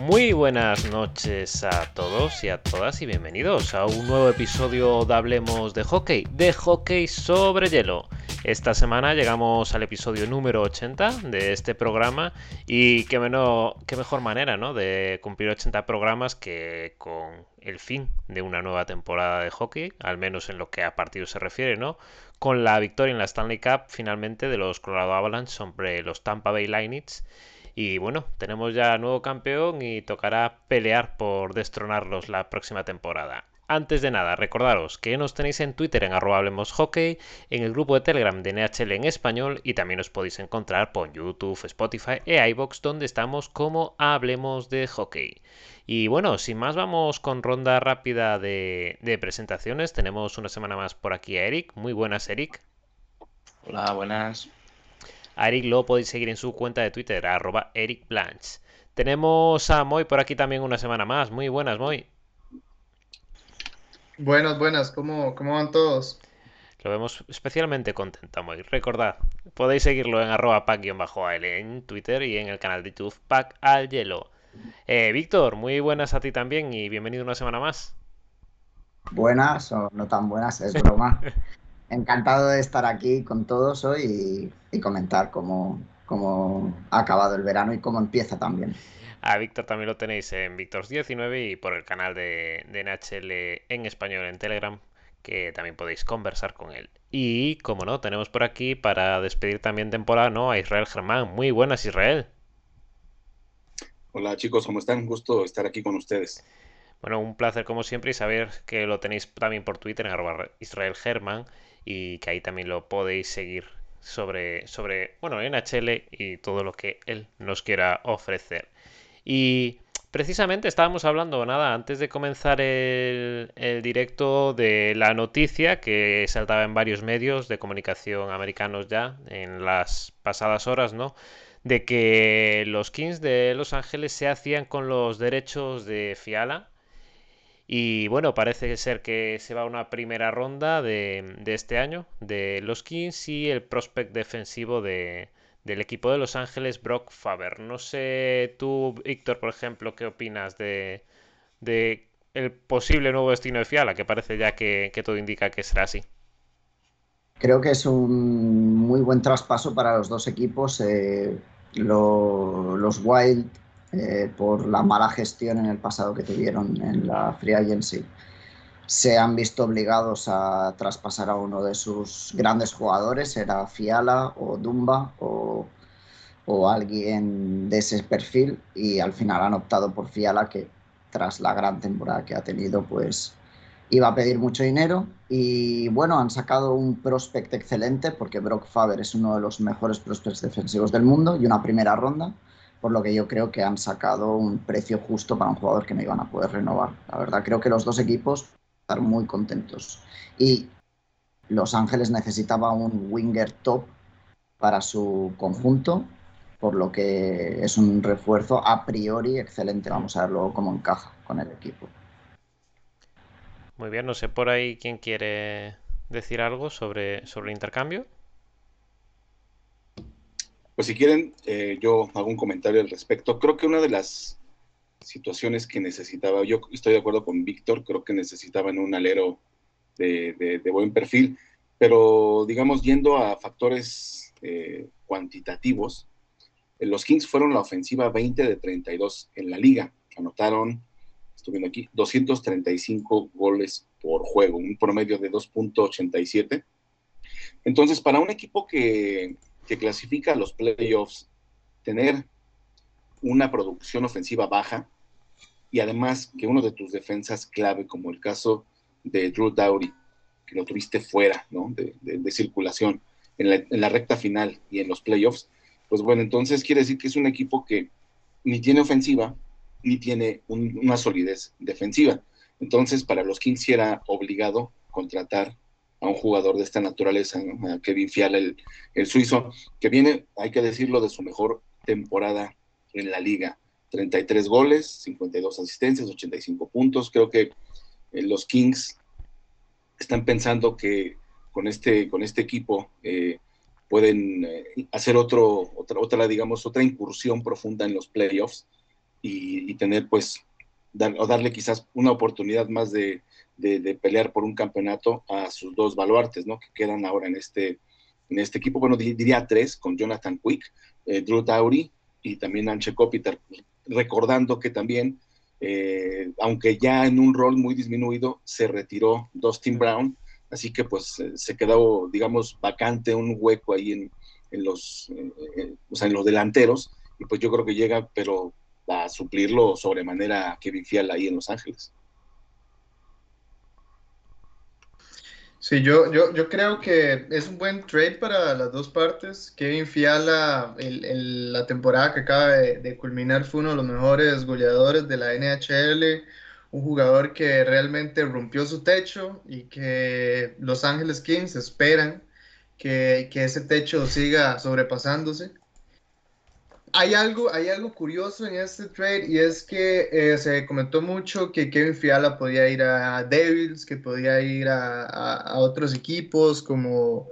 Muy buenas noches a todos y a todas y bienvenidos a un nuevo episodio de Hablemos de Hockey, de Hockey sobre Hielo. Esta semana llegamos al episodio número 80 de este programa y qué, qué mejor manera ¿no? de cumplir 80 programas que con el fin de una nueva temporada de hockey, al menos en lo que a partidos se refiere, ¿no? Con la victoria en la Stanley Cup finalmente de los Colorado Avalanche sobre los Tampa Bay Lightning y bueno, tenemos ya nuevo campeón y tocará pelear por destronarlos la próxima temporada. Antes de nada, recordaros que nos tenéis en Twitter en arroba hockey, en el grupo de Telegram de NHL en español y también os podéis encontrar por YouTube, Spotify e iBox donde estamos como Hablemos de Hockey. Y bueno, sin más vamos con ronda rápida de, de presentaciones. Tenemos una semana más por aquí a Eric. Muy buenas, Eric. Hola, buenas. A Eric lo podéis seguir en su cuenta de Twitter, arroba Eric Blanche. Tenemos a Moy por aquí también una semana más. Muy buenas, Moy. Buenas, buenas. ¿Cómo, cómo van todos? Lo vemos especialmente contento, Moy. Recordad, podéis seguirlo en arroba pack-al en Twitter y en el canal de YouTube Pack al Hielo. Eh, Víctor, muy buenas a ti también y bienvenido una semana más. Buenas o no tan buenas, es broma. encantado de estar aquí con todos hoy y, comentar cómo, cómo, ha acabado el verano y cómo empieza también. A Víctor también lo tenéis en Víctor19 y por el canal de, de NHL en español en Telegram, que también podéis conversar con él. Y como no, tenemos por aquí para despedir también temporada ¿no? a Israel Germán. Muy buenas, Israel. Hola chicos, ¿cómo están? Un gusto estar aquí con ustedes. Bueno, un placer como siempre y saber que lo tenéis también por Twitter en arroba Israel Germán y que ahí también lo podéis seguir sobre, sobre bueno, NHL y todo lo que él nos quiera ofrecer. Y precisamente estábamos hablando, nada, antes de comenzar el, el, directo de la noticia que saltaba en varios medios de comunicación americanos ya en las pasadas horas, ¿no? De que los Kings de Los Ángeles se hacían con los derechos de Fiala y bueno, parece ser que se va a una primera ronda de, este año de los Kings y el prospect defensivo de, del equipo de Los Ángeles, Brock Faber. No sé tú, Víctor, por ejemplo, qué opinas de, de el posible nuevo destino de Fiala, que parece ya que, todo indica que será así. Creo que es un muy buen traspaso para los dos equipos. Eh, los Wild eh, por la mala gestión en el pasado que tuvieron en la Free Agency, se han visto obligados a traspasar a uno de sus grandes jugadores, era Fiala o Dumba o, alguien de ese perfil, y al final han optado por Fiala, que tras la gran temporada que ha tenido, pues iba a pedir mucho dinero. Y bueno, han sacado un prospect excelente porque Brock Faber es uno de los mejores prospects defensivos del mundo y una primera ronda por lo que yo creo que han sacado un precio justo para un jugador que no iban a poder renovar. La verdad, creo que los dos equipos están muy contentos. Y Los Ángeles necesitaba un winger top para su conjunto, por lo que es un refuerzo a priori excelente. Vamos a ver luego cómo encaja con el equipo. Muy bien, no sé por ahí quién quiere decir algo sobre, sobre el intercambio. Pues si quieren, eh, yo hago un comentario al respecto. Creo que una de las situaciones que necesitaba, yo estoy de acuerdo con Víctor, creo que necesitaban un alero de, buen perfil, pero digamos, yendo a factores eh, cuantitativos, eh, los Kings fueron la ofensiva 20 de 32 en la liga. Anotaron, estoy viendo aquí, 235 goles por juego, un promedio de 2.87. Entonces, para un equipo que que clasifica a los playoffs, tener una producción ofensiva baja y además que uno de tus defensas clave, como el caso de Drew Dowry, que lo tuviste fuera de, circulación en la, recta final y en los playoffs, pues bueno, entonces quiere decir que es un equipo que ni tiene ofensiva ni tiene una solidez defensiva. Entonces, para los Kings era obligado contratar a un jugador de esta naturaleza, a Kevin Fiala, el, suizo, que viene, hay que decirlo, de su mejor temporada en la liga. 33 goles, 52 asistencias, 85 puntos. Creo que eh, los Kings están pensando que con este, con este equipo eh, pueden eh, hacer otro, otra, otra, digamos, otra incursión profunda en los playoffs. y, tener pues, o darle quizás una oportunidad más de, de, pelear por un campeonato a sus dos baluartes, ¿no? Que quedan ahora en este, en este equipo. Bueno, diría tres, con Jonathan Quick, eh, Drew Tauri y también Anche Kopitar, recordando que también, eh, aunque ya en un rol muy disminuido, se retiró Dustin Brown, así que pues eh, se quedó, digamos, vacante un hueco ahí en, en los, o sea, en los delanteros, y pues yo creo que llega, pero a suplirlo sobremanera Kevin Fiala ahí en Los Ángeles. Sí, yo, yo, yo creo que es un buen trade para las dos partes. Kevin Fiala, el, la temporada que acaba de, culminar, fue uno de los mejores goleadores de la NHL, un jugador que realmente rompió su techo y que Los Ángeles Kings esperan que, que ese techo siga sobrepasándose hay algo, hay algo curioso en este trade y es que eh, se comentó mucho que Kevin Fiala podía ir a Devils, que podía ir a, otros equipos como,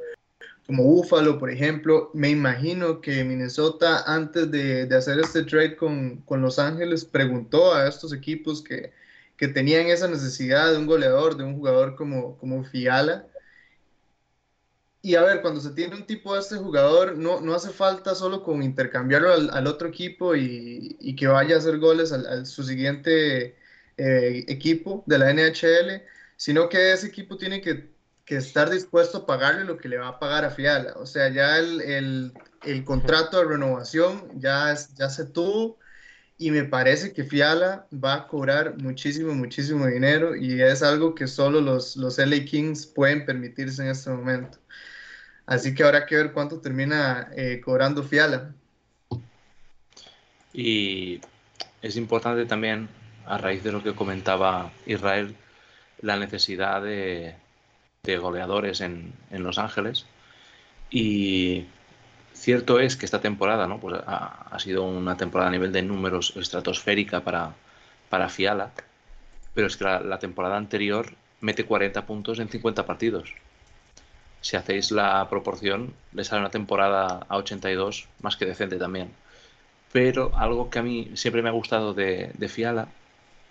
como Buffalo, por ejemplo. Me imagino que Minnesota, antes de, hacer este trade con, Los Ángeles, preguntó a estos equipos que, que, tenían esa necesidad de un goleador, de un jugador como, como Fiala y a ver, cuando se tiene un tipo de este jugador, no, no hace falta solo con intercambiarlo al, otro equipo y, que vaya a hacer goles al, su siguiente eh, equipo de la NHL, sino que ese equipo tiene que, estar dispuesto a pagarle lo que le va a pagar a Fiala. O sea, ya el, contrato de renovación ya, ya se tuvo y me parece que Fiala va a cobrar muchísimo, muchísimo dinero y es algo que solo los, los LA Kings pueden permitirse en este momento. Así que habrá que ver cuánto termina eh, cobrando Fiala. Y es importante también, a raíz de lo que comentaba Israel, la necesidad de, goleadores en, Los Ángeles. Y cierto es que esta temporada ¿no? pues ha, sido una temporada a nivel de números estratosférica para, para Fiala, pero es que la temporada anterior mete 40 puntos en 50 partidos si hacéis la proporción, le sale una temporada a 82 más que decente también. Pero algo que a mí siempre me ha gustado de, Fiala,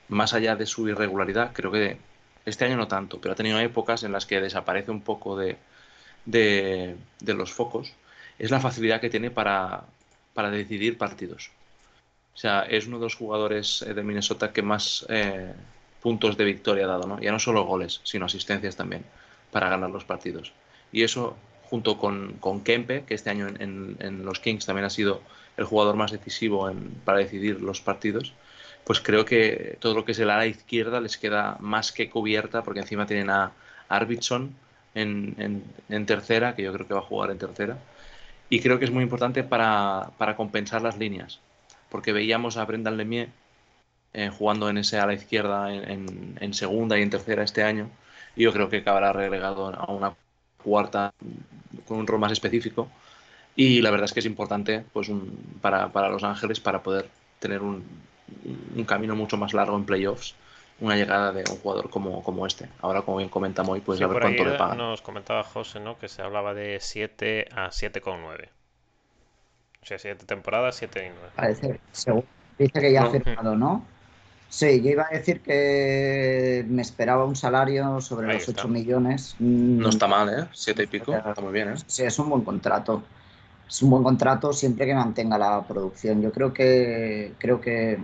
más allá de su irregularidad, creo que este año no tanto, pero ha tenido épocas en las que desaparece un poco de, de, los focos, es la facilidad que tiene para, para, decidir partidos. O sea, es uno de los jugadores eh, de Minnesota que más eh, puntos de victoria ha dado, ¿no? Ya no solo goles, sino asistencias también, para ganar los partidos. Y eso, junto con, con Kempe, que este año en, los Kings también ha sido el jugador más decisivo para decidir los partidos, pues creo que todo lo que es el ala izquierda les queda más que cubierta, porque encima tienen a Arvidsson en, en, tercera, que yo creo que va a jugar en tercera. Y creo que es muy importante para, compensar las líneas, porque veíamos a Brendan Lemieux eh, jugando en ese ala izquierda en, en, segunda y en tercera este año, y yo creo que acabará relegado a una cuarta con un rol más específico. Y la verdad es que es importante pues, para, para, Los Ángeles para poder tener un, un, camino mucho más largo en playoffs, una llegada de un jugador como, como este. Ahora, como bien comenta Moy, pues a ver cuánto le pagan. Nos comentaba José ¿no? que se hablaba de 7 a 7,9. O sea, 7 temporadas, 7 y 9. Parece, según dice que ya ha firmado, ¿no? Sí, yo iba a decir que me esperaba un salario sobre los 8 millones. Mm, no está mal, ¿eh? Siete y pico, está muy bien, ¿eh? Sí, es un buen contrato. Es un buen contrato siempre que mantenga la producción. Yo creo que, creo que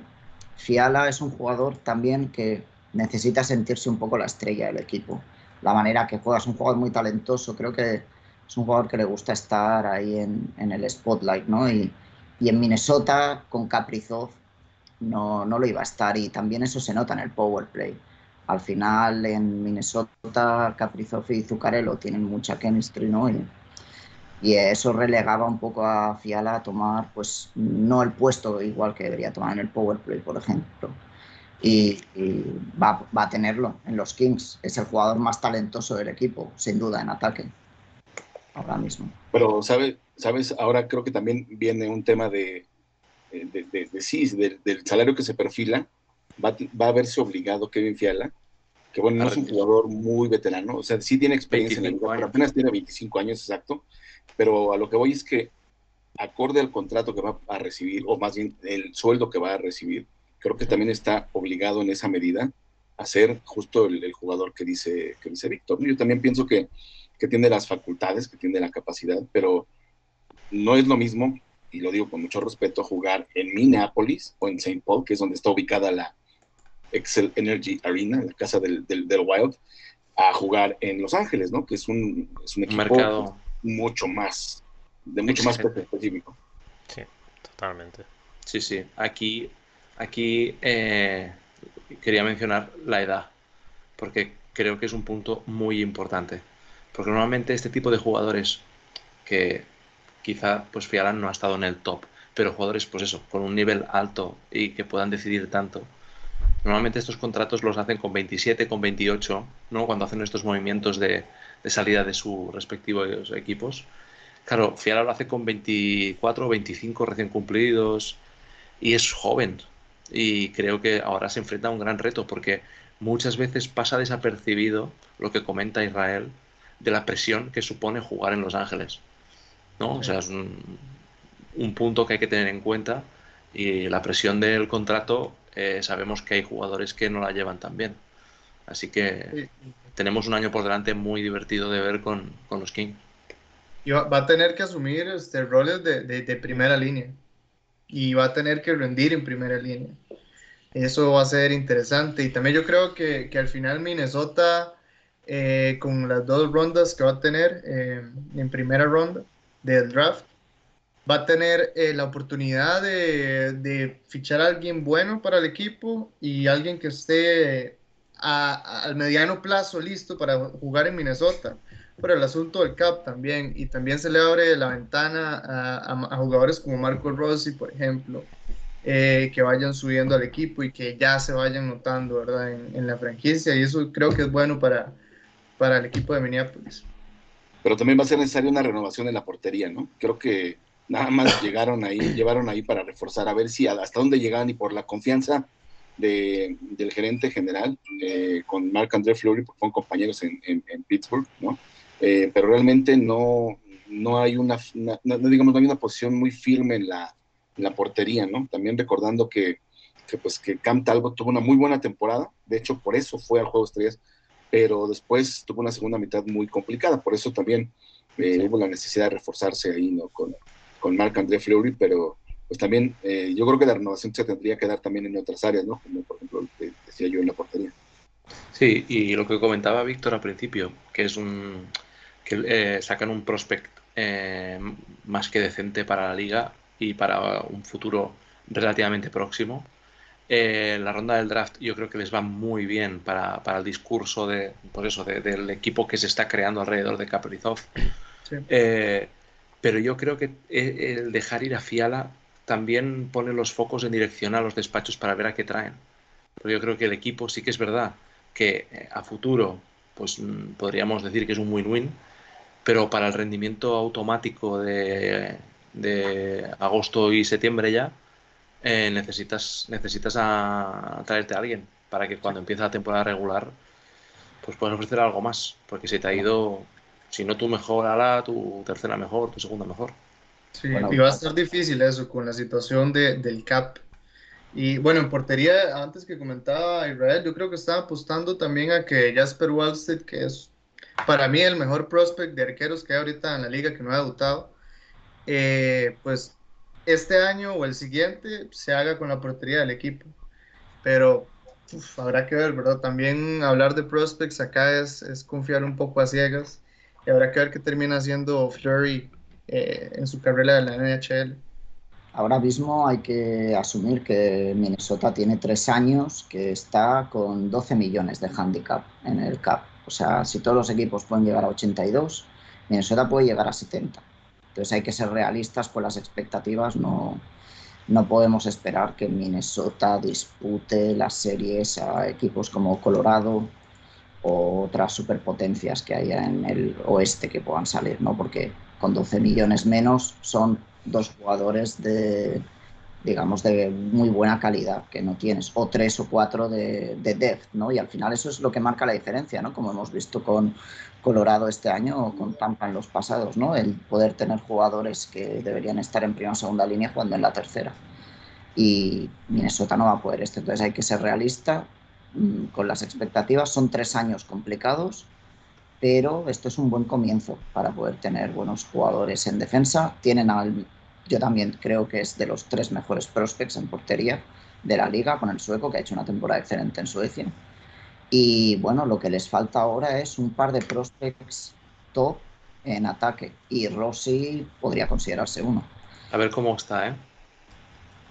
Fiala es un jugador también que necesita sentirse un poco la estrella del equipo. La manera que juega es un jugador muy talentoso. Creo que es un jugador que le gusta estar ahí en, en el spotlight, ¿no? Y, y en Minnesota, con Kaprizov, no, no lo iba a estar y también eso se nota en el power play. Al final en Minnesota, Kaprizov y Zuccarello tienen mucha chemistry, ¿no? Y, eso relegaba un poco a Fiala a tomar, pues, no el puesto igual que debería tomar en el power play, por ejemplo. Y, va, va, a tenerlo en los Kings. Es el jugador más talentoso del equipo, sin duda, en ataque. Ahora mismo. Pero, ¿sabes? ¿sabes? Ahora creo que también viene un tema de, de, de, sí, del, salario que se perfila, va, va, a verse obligado Kevin Fiala, que bueno, no es un jugador muy veterano, o sea, sí tiene experiencia en el pero apenas tiene 25 años exacto, pero a lo que voy es que acorde al contrato que va a recibir, o más bien el sueldo que va a recibir, creo que también está obligado en esa medida a ser justo el, jugador que dice, que dice Víctor. Yo también pienso que, que tiene las facultades, que tiene la capacidad, pero no es lo mismo, y lo digo con mucho respeto, jugar en Minneapolis o en St. Paul, que es donde está ubicada la Excel Energy Arena, la casa del, del, Wild, a jugar en Los Ángeles, ¿no? Que es un, es un equipo mercado mucho más, de mucho más específico. Sí, totalmente. Sí, sí. Aquí, aquí eh, quería mencionar la edad, porque creo que es un punto muy importante. Porque normalmente este tipo de jugadores que quizá pues Fialan no ha estado en el top, pero jugadores pues eso, con un nivel alto y que puedan decidir tanto. Normalmente estos contratos los hacen con 27, con 28, ¿no? Cuando hacen estos movimientos de, de salida de sus respectivos equipos. Claro, Fiala lo hace con 24 o 25 recién cumplidos y es joven. Y creo que ahora se enfrenta a un gran reto porque muchas veces pasa desapercibido lo que comenta Israel de la presión que supone jugar en Los Ángeles. ¿No? O sea, es un, un, punto que hay que tener en cuenta y la presión del contrato eh, sabemos que hay jugadores que no la llevan tan bien. Así que tenemos un año por delante muy divertido de ver con, con los Kings. Y va, va, a tener que asumir este, roles de, de, de, primera línea y va a tener que rendir en primera línea. Eso va a ser interesante. Y también yo creo que, que al final Minnesota, eh, con las dos rondas que va a tener eh, en primera ronda del draft, va a tener eh, la oportunidad de, fichar a alguien bueno para el equipo y alguien que esté al mediano plazo listo para jugar en Minnesota. Pero el asunto del CAP también, y también se le abre la ventana a, a, jugadores como Marco Rossi, por ejemplo, eh, que vayan subiendo al equipo y que ya se vayan notando ¿verdad? En, en, la franquicia, y eso creo que es bueno para, para el equipo de Minneapolis. Pero también va a ser necesaria una renovación en la portería, ¿no? Creo que nada más llegaron ahí, llevaron ahí para reforzar, a ver si hasta dónde llegaban y por la confianza de, del gerente general eh, con Marc André Fleury, porque fueron compañeros en, en, en Pittsburgh, ¿no? Eh, pero realmente no, no hay una, una no, digamos, no hay una posición muy firme en la, en la portería, ¿no? También recordando que, que, pues, que Cam Talbot tuvo una muy buena temporada, de hecho por eso fue al Juego de Estrellas, pero después tuvo una segunda mitad muy complicada, por eso también eh, sí. hubo la necesidad de reforzarse ahí, ¿no? Con, con Marc André Fleury, pero pues también eh, yo creo que la renovación se tendría que dar también en otras áreas, ¿no? Como por ejemplo decía yo en la portería. Sí, y lo que comentaba Víctor al principio, que es un que eh, sacan un prospect eh, más que decente para la liga y para un futuro relativamente próximo. Eh, la ronda del draft yo creo que les va muy bien para, para el discurso de, por eso, de, del equipo que se está creando alrededor de Kaprizov. Sí. pero yo creo que el dejar ir a Fiala también pone los focos en dirección a los despachos para ver a qué traen. Pero yo creo que el equipo sí que es verdad que eh, a futuro pues podríamos decir que es un win-win, pero para el rendimiento automático de, de agosto y septiembre ya eh, necesitas necesitas a, a, traerte a alguien para que cuando empiece la temporada regular pues puedas ofrecer algo más, porque se te ha ido, si no tu mejor ala, tu tercera mejor, tu segunda mejor. Sí, bueno, y va a estar difícil eso con la situación de, del CAP. Y bueno, en portería, antes que comentaba Israel, yo creo que estaba apostando también a que Jasper Wallstead, que es para mí el mejor prospect de arqueros que hay ahorita en la liga, que no ha debutado, eh, pues este año o el siguiente se haga con la portería del equipo. Pero uf, habrá que ver, ¿verdad? También hablar de prospects acá es, es confiar un poco a ciegas y habrá que ver qué termina haciendo Flurry eh, en su carrera de la NHL. Ahora mismo hay que asumir que Minnesota tiene tres años que está con 12 millones de handicap en el cap. O sea, si todos los equipos pueden llegar a 82, Minnesota puede llegar a 70. Entonces hay que ser realistas con las expectativas. No, no podemos esperar que Minnesota dispute las series a equipos como Colorado o otras superpotencias que haya en el oeste que puedan salir, ¿no? Porque con 12 millones menos son dos jugadores de, digamos, de muy buena calidad que no tienes, o tres o cuatro de, de depth, ¿no? Y al final eso es lo que marca la diferencia, ¿no? Como hemos visto con Colorado este año con en los pasados, ¿no? El poder tener jugadores que deberían estar en primera o segunda línea jugando en la tercera. y Minnesota no va a poder esto. Entonces hay que ser realista mm, con las expectativas. Son tres años complicados, pero esto es un buen comienzo para poder tener buenos jugadores en defensa. Tienen al, yo también creo que es de los tres mejores prospects en portería de la liga con el sueco, que ha hecho una temporada excelente en Suecia. Y bueno, lo que les falta ahora es un par de prospects top en ataque. Y Rossi podría considerarse uno. A ver cómo está, ¿eh?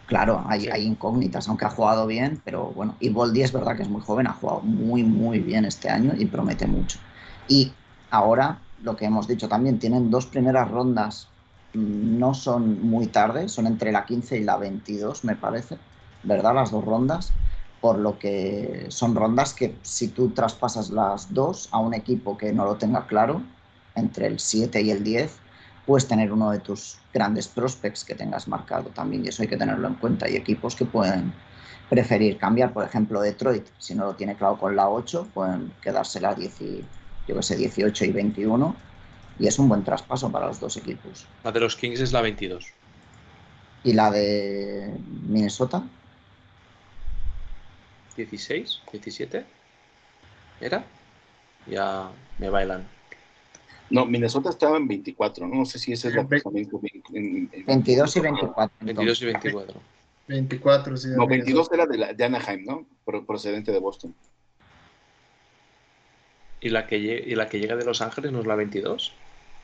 Claro, hay, hay incógnitas, aunque ha jugado bien, pero bueno, y Boldi es verdad que es muy joven, ha jugado muy, muy bien este año y promete mucho. Y ahora, lo que hemos dicho también, tienen dos primeras rondas, no son muy tarde, son entre la 15 y la 22, me parece, ¿verdad? Las dos rondas, por lo que son rondas que si tú traspasas las dos a un equipo que no lo tenga claro, entre el 7 y el 10, puedes tener uno de tus grandes prospects que tengas marcado también, y eso hay que tenerlo en cuenta. Hay equipos que pueden preferir cambiar, por ejemplo, Detroit, si no lo tiene claro con la 8, pueden quedarse la 10 yo que sé, 18 y 21, y es un buen traspaso para los dos equipos. La de los Kings es la 22. ¿Y la de Minnesota? 16, 17. ¿Era? Ya me bailan. No, Minnesota estaba en 24, no, sé si ese es lo que también... 22 y 24. 22 y 24. 24, sí. No, 22 era de, la, de Anaheim, ¿no? procedente de Boston. ¿Y la, que, ¿Y la que llega de Los Ángeles no es la 22?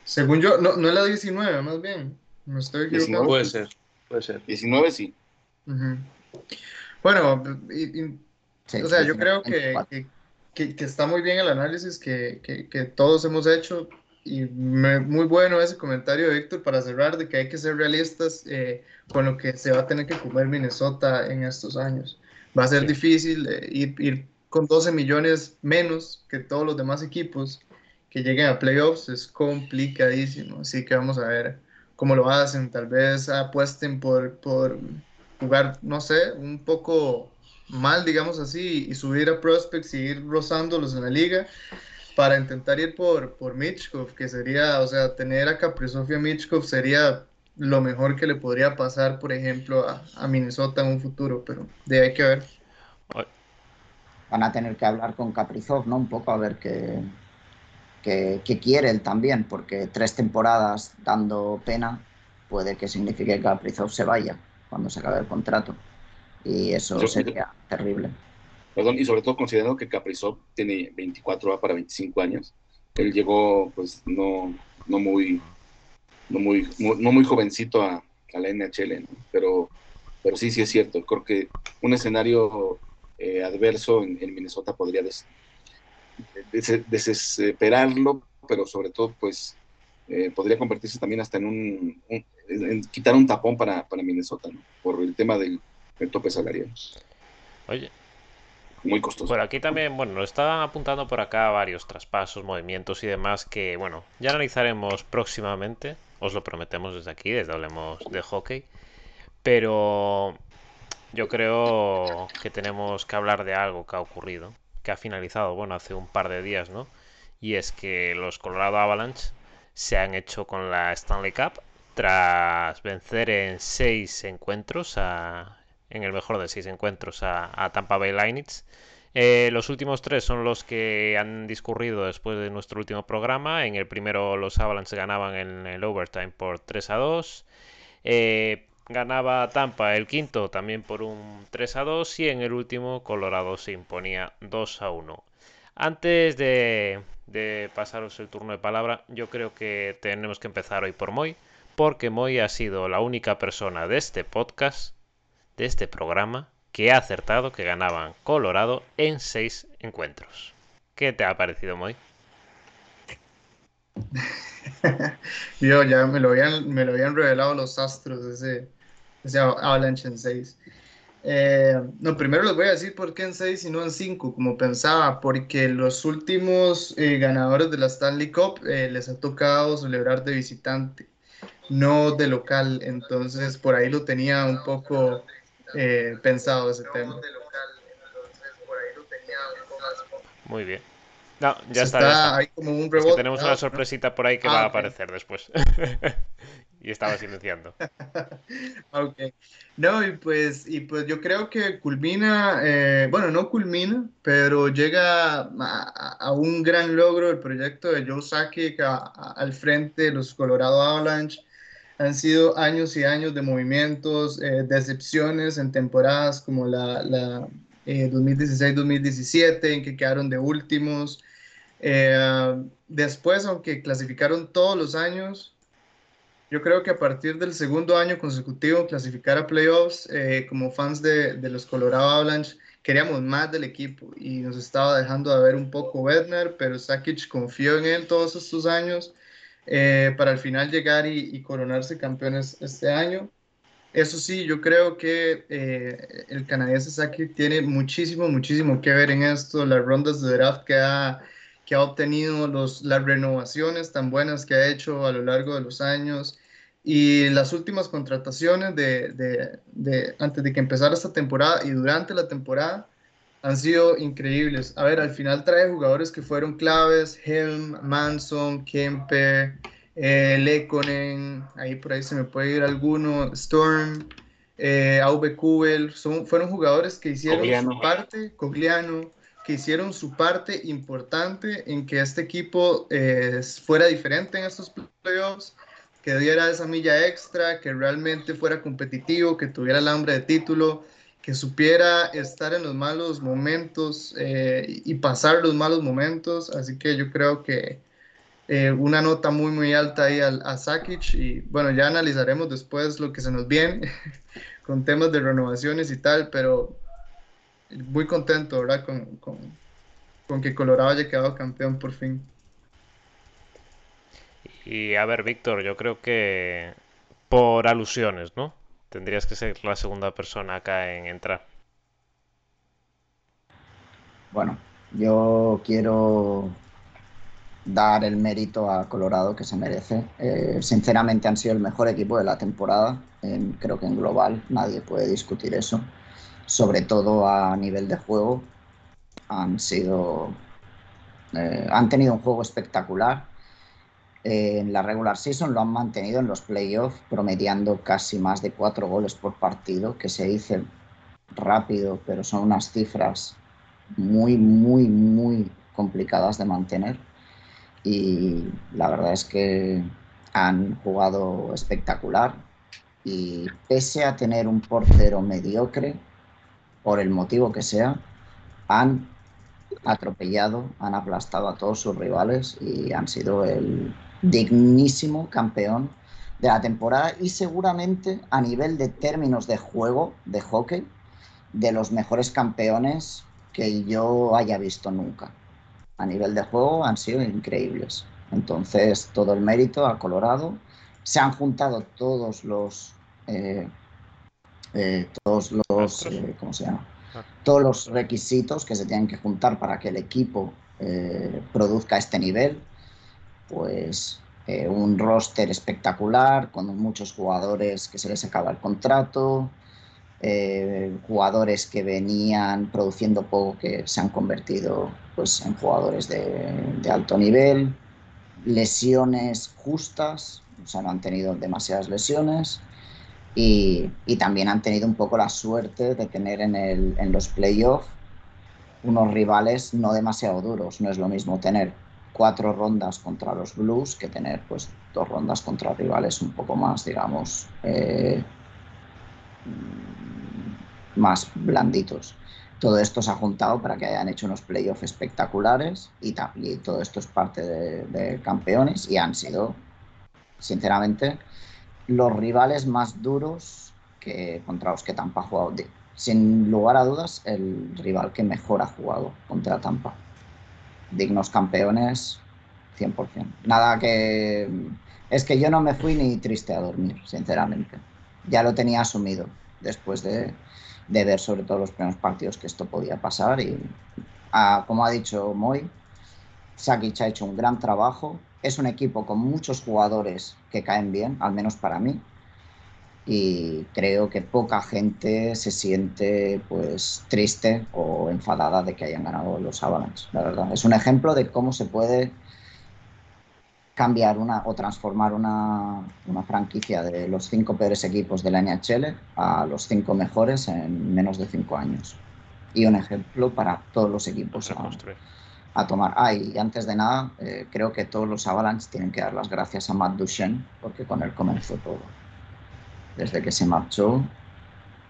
Según yo, no, no es la 19, más bien. No estoy equivocado. Puede ser, puede ser. 19 sí. Bueno, o sea, yo creo que, que, que, está muy bien el análisis que, que todos hemos hecho y muy bueno ese comentario de Víctor para cerrar de que hay que ser realistas eh, con lo que se va a tener que comer Minnesota en estos años. Va a ser difícil eh, ir, ir, con 12 millones menos que todos los demás equipos que lleguen a playoffs, es complicadísimo. Así que vamos a ver cómo lo hacen. Tal vez apuesten por, por jugar, no sé, un poco mal, digamos así, y subir a prospects y ir rozándolos en la liga para intentar ir por, por Mitchkov, que sería, o sea, tener a Caprisofia Mitchkov sería lo mejor que le podría pasar, por ejemplo, a, Minnesota en un futuro, pero de hay que ver. Van a tener que hablar con Caprizov, ¿no? Un poco a ver qué, qué, quiere él también, porque tres temporadas dando pena puede que signifique que Caprizov se vaya cuando se acabe el contrato. Y eso sería terrible perdón, y sobre todo considerando que Kaprizov tiene 24 para 25 años. Él llegó, pues, no, no muy, no muy, no muy jovencito a, a la NHL, pero, pero sí, sí es cierto. Creo que un escenario eh, adverso en, Minnesota podría desesperarlo, pero sobre todo, pues, eh, podría convertirse también hasta en un, en quitar un tapón para, para Minnesota, ¿no? por el tema del, del tope salarial. Oye, muy costoso. Por aquí también, bueno, nos estaban apuntando por acá varios traspasos, movimientos y demás que, bueno, ya analizaremos próximamente. Os lo prometemos desde aquí, desde Hablemos de Hockey. Pero yo creo que tenemos que hablar de algo que ha ocurrido, que ha finalizado, bueno, hace un par de días, ¿no? Y es que los Colorado Avalanche se han hecho con la Stanley Cup tras vencer en seis encuentros a en el mejor de seis encuentros a, Tampa Bay Lightning. Eh, los últimos tres son los que han discurrido después de nuestro último programa. En el primero los Avalanche ganaban en el overtime por 3 a 2. Eh, ganaba Tampa el quinto también por un 3 a 2 y en el último Colorado se imponía 2 a 1. Antes de, de pasaros el turno de palabra, yo creo que tenemos que empezar hoy por Moy, porque Moy ha sido la única persona de este podcast de este programa que ha acertado que ganaban Colorado en seis encuentros. ¿Qué te ha parecido, Moy? Yo ya me lo habían, me lo habían revelado los astros ese, ese Avalanche en 6. Eh, no, primero les voy a decir por qué en 6 y no en 5, como pensaba, porque los últimos eh, ganadores de la Stanley Cup eh, les ha tocado celebrar de visitante, no de local, entonces por ahí lo tenía un poco eh, pensado ese tema. Muy bien. No, ya está. Hay como un rebote, tenemos una sorpresita por ahí que ah, va a aparecer después. y estaba silenciando. ok. No, y pues, y pues yo creo que culmina, eh, bueno, no culmina, pero llega a, un gran logro el proyecto de Joe Sakic al frente de los Colorado Avalanche. Han sido años y años de movimientos, eh, decepciones en temporadas como la, la 2016-2017, eh, en que quedaron de últimos. después, aunque clasificaron todos los años, yo creo que a partir del segundo año consecutivo clasificar a playoffs, eh, como fans de, de, los Colorado Avalanche, queríamos más del equipo y nos estaba dejando de ver un poco Bednar, pero Sakic confió en él todos estos años eh, para al final llegar y, coronarse campeones este año. Eso sí, yo creo que eh, el canadiense Sakic tiene muchísimo, muchísimo que ver en esto, las rondas de draft que ha que ha obtenido, los, las renovaciones tan buenas que ha hecho a lo largo de los años y las últimas contrataciones de, de, de, antes de que empezara esta temporada y durante la temporada han sido increíbles. A ver, al final trae jugadores que fueron claves, Helm, Manson, Kempe, eh, Lekonen, ahí por ahí se me puede ir alguno, Storm, eh, Aube Kubel, son, fueron jugadores que hicieron su parte, Cogliano, que hicieron su parte importante en que este equipo eh, fuera diferente en estos playoffs, que diera esa milla extra, que realmente fuera competitivo, que tuviera el hambre de título, que supiera estar en los malos momentos eh, y pasar los malos momentos. Así que yo creo que eh, una nota muy, muy alta ahí a, a Sakic y bueno, ya analizaremos después lo que se nos viene con temas de renovaciones y tal, pero muy contento, ¿verdad? Con, con, que Colorado haya quedado campeón por fin. Y a ver, Víctor, yo creo que por alusiones, ¿no? Tendrías que ser la segunda persona acá en entrar. Bueno, yo quiero dar el mérito a Colorado que se merece. Eh, sinceramente han sido el mejor equipo de la temporada. creo que en global nadie puede discutir eso sobre todo a nivel de juego, han sido. Eh, han tenido un juego espectacular. En la regular season lo han mantenido en los playoffs, promediando casi más de cuatro goles por partido, que se dice rápido, pero son unas cifras muy, muy, muy complicadas de mantener. Y la verdad es que han jugado espectacular. Y pese a tener un portero mediocre, por el motivo que sea, han atropellado, han aplastado a todos sus rivales y han sido el dignísimo campeón de la temporada y seguramente a nivel de términos de juego de hockey de los mejores campeones que yo haya visto nunca. A nivel de juego han sido increíbles. Entonces, todo el mérito a Colorado. Se han juntado todos los eh, eh, todos los, eh, ¿cómo se llama? Todos los requisitos que se tienen que juntar para que el equipo produzca este nivel, pues un roster espectacular con muchos jugadores que se les acaba el contrato, jugadores que venían produciendo poco que se han convertido pues, en jugadores de, alto nivel, lesiones justas, o sea, no han tenido demasiadas lesiones y, también han tenido un poco la suerte de tener en, en los playoffs unos rivales no demasiado duros. No es lo mismo tener cuatro rondas contra los Blues que tener pues dos rondas contra rivales un poco más, digamos, eh, más blanditos. Todo esto se ha juntado para que hayan hecho unos playoffs espectaculares y, y todo esto es parte de, de campeones y han sido, sinceramente, los rivales más duros que contra los que Tampa ha jugado. Sin lugar a dudas, el rival que mejor ha jugado contra Tampa. Dignos campeones, 100%. Nada que... Es que yo no me fui ni triste a dormir, sinceramente. Ya lo tenía asumido después de, ver sobre todo los primeros partidos que esto podía pasar y, como ha dicho Moy, Sakic ha hecho un gran trabajo, es un equipo con muchos jugadores que caen bien, al menos para mí. Y creo que poca gente se siente pues triste o enfadada de que hayan ganado los Avalanche, la verdad. Es un ejemplo de cómo se puede cambiar una o transformar una, una, franquicia de los cinco peores equipos de la NHL a los cinco mejores en menos de cinco años. Y un ejemplo para todos los equipos a, a, tomar. Ah, y antes de nada, eh, creo que todos los Avalanche tienen que dar las gracias a Matt Duchenne, porque con él comenzó todo. Desde que se marchó,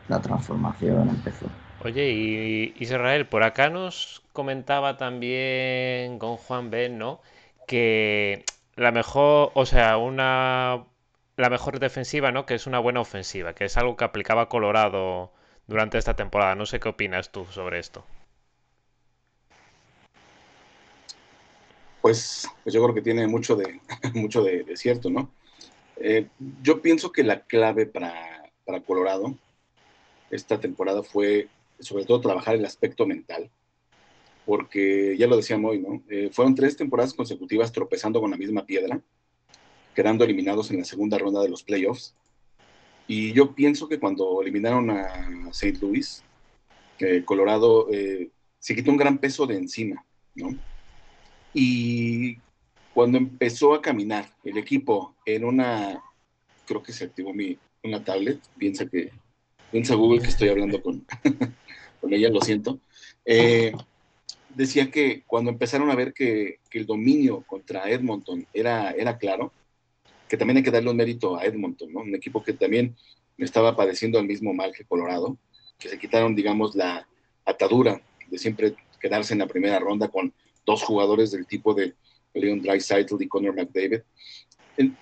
la transformación empezó. Oye, y Israel, por acá nos comentaba también con Juan Ben, ¿no? Que la mejor, o sea, una la mejor defensiva, ¿no? Que es una buena ofensiva, que es algo que aplicaba Colorado durante esta temporada. No sé qué opinas tú sobre esto. Pues, pues yo creo que tiene mucho de, mucho de, cierto, ¿no? Eh, yo pienso que la clave para, para Colorado esta temporada fue sobre todo trabajar el aspecto mental porque ya lo decíamos hoy, ¿no? Eh, fueron tres temporadas consecutivas tropezando con la misma piedra, quedando eliminados en la segunda ronda de los playoffs. Y yo pienso que cuando eliminaron a St. Louis, Colorado eh, se quitó un gran peso de encima, ¿no? Y cuando empezó a caminar el equipo en una, creo que se activó mi, una tablet, piensa que, piensa Google que estoy hablando con, con ella, lo siento. Eh, decía que cuando empezaron a ver que, el dominio contra Edmonton era, era claro, que también hay que darle un mérito a Edmonton, ¿no? Un equipo que también estaba padeciendo el mismo mal que Colorado, que se quitaron, digamos, la atadura de siempre quedarse en la primera ronda con dos jugadores del tipo de Leon Draisaitl y Connor McDavid.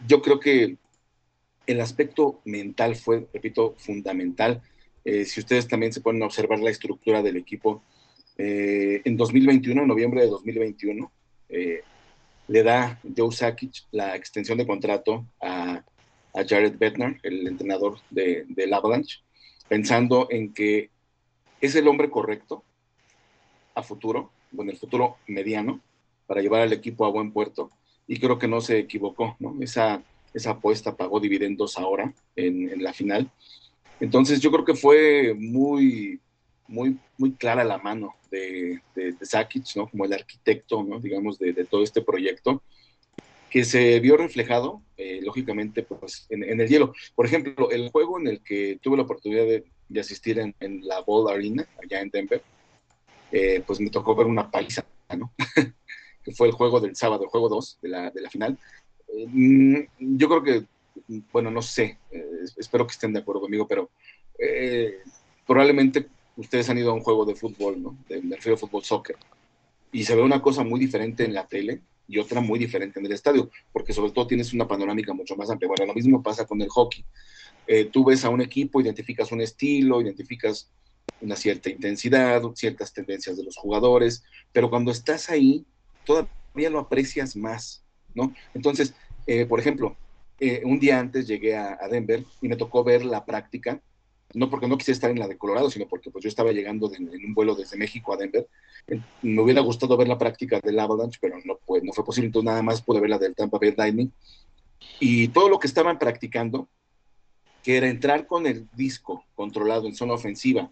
Yo creo que el aspecto mental fue, repito, fundamental. Eh, si ustedes también se a observar la estructura del equipo, eh, en 2021, en noviembre de 2021, eh, le da Joe Sakic la extensión de contrato a, Jared Bednar, el entrenador del de, Avalanche, pensando en que es el hombre correcto a futuro, bueno, el futuro mediano, para llevar al equipo a buen puerto. Y creo que no se equivocó, ¿no? Esa, esa apuesta pagó dividendos ahora en, en la final. Entonces yo creo que fue muy, muy, muy clara la mano de, de, Sakic, ¿no? Como el arquitecto, ¿no? Digamos, de, todo este proyecto, que se vio reflejado, eh, lógicamente, pues, en, el hielo. Por ejemplo, el juego en el que tuve la oportunidad de, asistir en, la Ball Arena, allá en Denver, eh, pues me tocó ver una paliza, ¿no? que fue el juego del sábado, el juego 2 de la, de la final. Eh, yo creo que, bueno, no sé, espero que estén de acuerdo conmigo, pero probablemente ustedes han ido a un juego de fútbol, ¿no? De, me fútbol soccer. Y se ve una cosa muy diferente en la tele y otra muy diferente en el estadio, porque sobre todo tienes una panorámica mucho más amplia. Bueno, lo mismo pasa con el hockey. Eh, tú ves a un equipo, identificas un estilo, identificas una cierta intensidad, ciertas tendencias de los jugadores, pero cuando estás ahí, todavía lo aprecias más, ¿no? Entonces, eh, por ejemplo, eh, un día antes llegué a, a, Denver y me tocó ver la práctica no porque no quisiera estar en la de Colorado, sino porque pues yo estaba llegando en un vuelo desde México a Denver. Me hubiera gustado ver la práctica del Avalanche, pero no, pues, no fue posible, entonces nada más pude ver la del Tampa Bay Lightning. Y todo lo que estaban practicando, que era entrar con el disco controlado en zona ofensiva,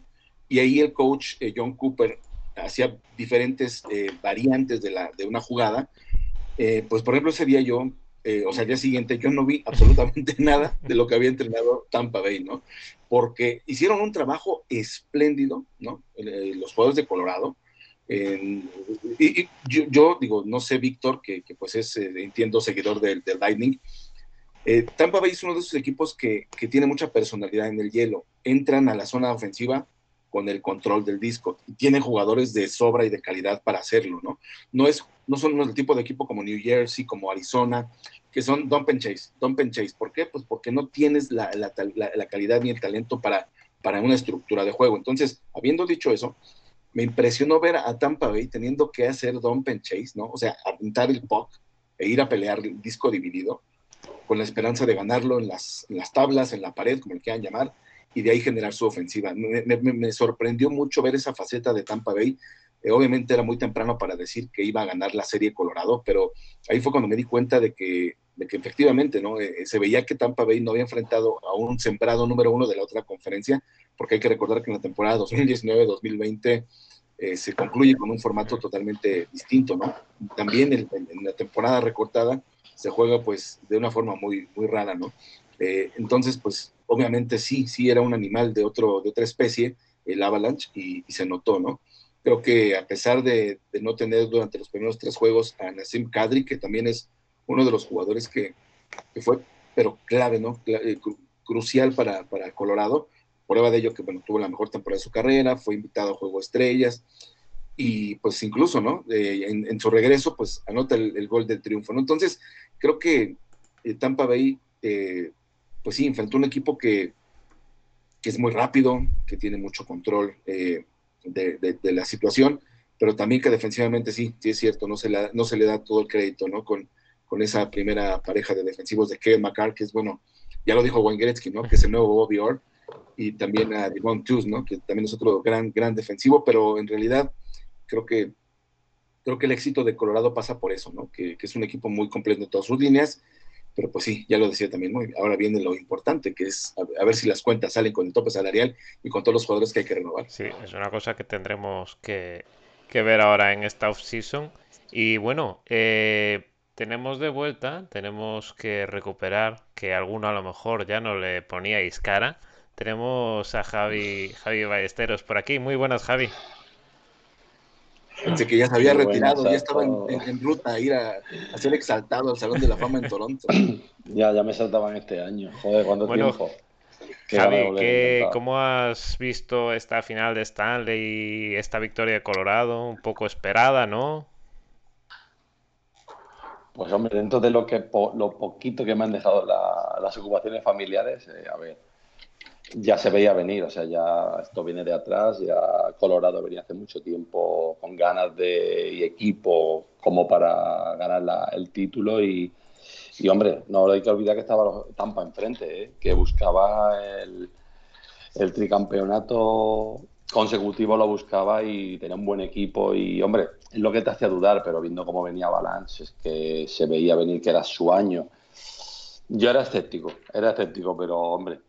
y ahí el coach eh, John Cooper hacía diferentes eh, variantes de, la, de una jugada, eh, pues por ejemplo ese día yo eh, o sea, al día siguiente yo no vi absolutamente nada de lo que había entrenado Tampa Bay, ¿no? Porque hicieron un trabajo espléndido, ¿no? Eh, los jugadores de Colorado. y, yo, digo, no sé, Víctor, que, pues es, eh, entiendo, seguidor del, Lightning. Tampa Bay es uno de esos equipos que, que tiene mucha personalidad en el hielo. Entran a la zona ofensiva con el control del disco. Y tiene jugadores de sobra y de calidad para hacerlo, ¿no? No, es, no son el tipo de equipo como New Jersey, como Arizona, que son dump and chase, dump and chase. ¿Por qué? Pues porque no tienes la, la, la, calidad ni el talento para, para una estructura de juego. Entonces, habiendo dicho eso, me impresionó ver a Tampa Bay teniendo que hacer dump and chase, ¿no? O sea, apuntar el puck e ir a pelear el disco dividido con la esperanza de ganarlo en las, en las tablas, en la pared, como le quieran llamar, y de ahí generar su ofensiva. Me, sorprendió mucho ver esa faceta de Tampa Bay. Eh, obviamente era muy temprano para decir que iba a ganar la serie Colorado, pero ahí fue cuando me di cuenta de que, de que efectivamente ¿no? Eh, se veía que Tampa Bay no había enfrentado a un sembrado número uno de la otra conferencia, porque hay que recordar que en la temporada 2019-2020 eh, se concluye con un formato totalmente distinto. ¿no? También en, en la temporada recortada se juega pues de una forma muy, muy rara, ¿no? Eh, entonces, pues obviamente sí, sí era un animal de, otro, de otra especie, el Avalanche, y, se notó, ¿no? Creo que a pesar de, no tener durante los primeros tres juegos a Nassim Kadri, que también es uno de los jugadores que, fue, pero clave, ¿no? Eh, crucial para, para, Colorado. Prueba de ello que, bueno, tuvo la mejor temporada de su carrera, fue invitado a Juego Estrellas, y pues incluso, ¿no? en, su regreso, pues anota el, gol del triunfo, ¿no? Entonces, creo que eh, Tampa Bay, eh, pues sí, enfrentó un equipo que, que, es muy rápido, que tiene mucho control eh, de, la situación, pero también que defensivamente sí, sí es cierto, no se, la, no se le da todo el crédito, ¿no? Con, con esa primera pareja de defensivos de Kevin McCarr, que es, bueno, ya lo dijo Wayne Gretzky, ¿no? Que es el nuevo Bobby Orr, y también a Devon Tools, ¿no? Que también es otro gran, gran defensivo, pero en realidad creo que, creo que el éxito de Colorado pasa por eso, ¿no? Que, es un equipo muy completo en todas sus líneas, pero pues sí, ya lo decía también, ¿no? ahora viene lo importante, que es a, ver si las cuentas salen con el tope salarial y con todos los jugadores que hay que renovar. Sí, es una cosa que tendremos que, ver ahora en esta off-season. Y bueno, eh, tenemos de vuelta, tenemos que recuperar, que alguno a lo mejor ya no le poníais cara. Tenemos a Javi, Javi Ballesteros por aquí. Muy buenas, Javi. Pensé que ya se había retirado, ya estaba en, ruta a ir a, ser exaltado al Salón de la Fama en Toronto. ya, ya me saltaban este año. Joder, ¿cuánto tiempo? Javi, ¿cómo has visto esta final de Stanley y esta victoria de Colorado? Un poco esperada, ¿no? Pues hombre, dentro de lo que lo poquito que me han dejado las ocupaciones familiares, eh, a ver, ya se veía venir, o sea, ya esto viene de atrás, ya Colorado venía hace mucho tiempo con ganas de y equipo como para ganar el título y, y, hombre, no hay que olvidar que estaba Tampa enfrente, ¿eh? que buscaba el, el tricampeonato consecutivo lo buscaba y tenía un buen equipo y hombre, es lo que te hacía dudar, pero viendo cómo venía Balance, es que se veía venir que era su año. Yo era escéptico, era escéptico, pero hombre,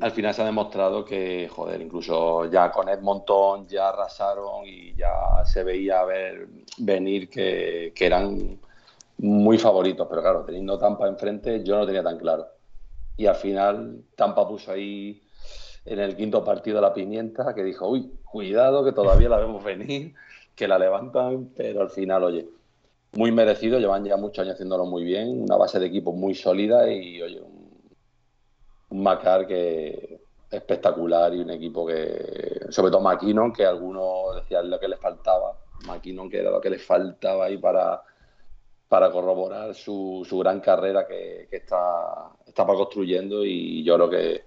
al final se ha demostrado que, joder, incluso ya con Edmonton ya arrasaron y ya se veía ver, venir que, eran muy favoritos, pero claro, teniendo Tampa enfrente yo no tenía tan claro. Y al final Tampa puso ahí en el quinto partido la pimienta que dijo, uy, cuidado que todavía la vemos venir, que la levantan, pero al final, oye, muy merecido, llevan ya muchos años haciéndolo muy bien, una base de equipo muy sólida y, oye, un Macar que espectacular y un equipo que, sobre todo McKinnon, que algunos decían lo que le faltaba, McKinnon que era lo que le faltaba ahí para, para corroborar su, su gran carrera que, que está, estaba construyendo. Y yo creo que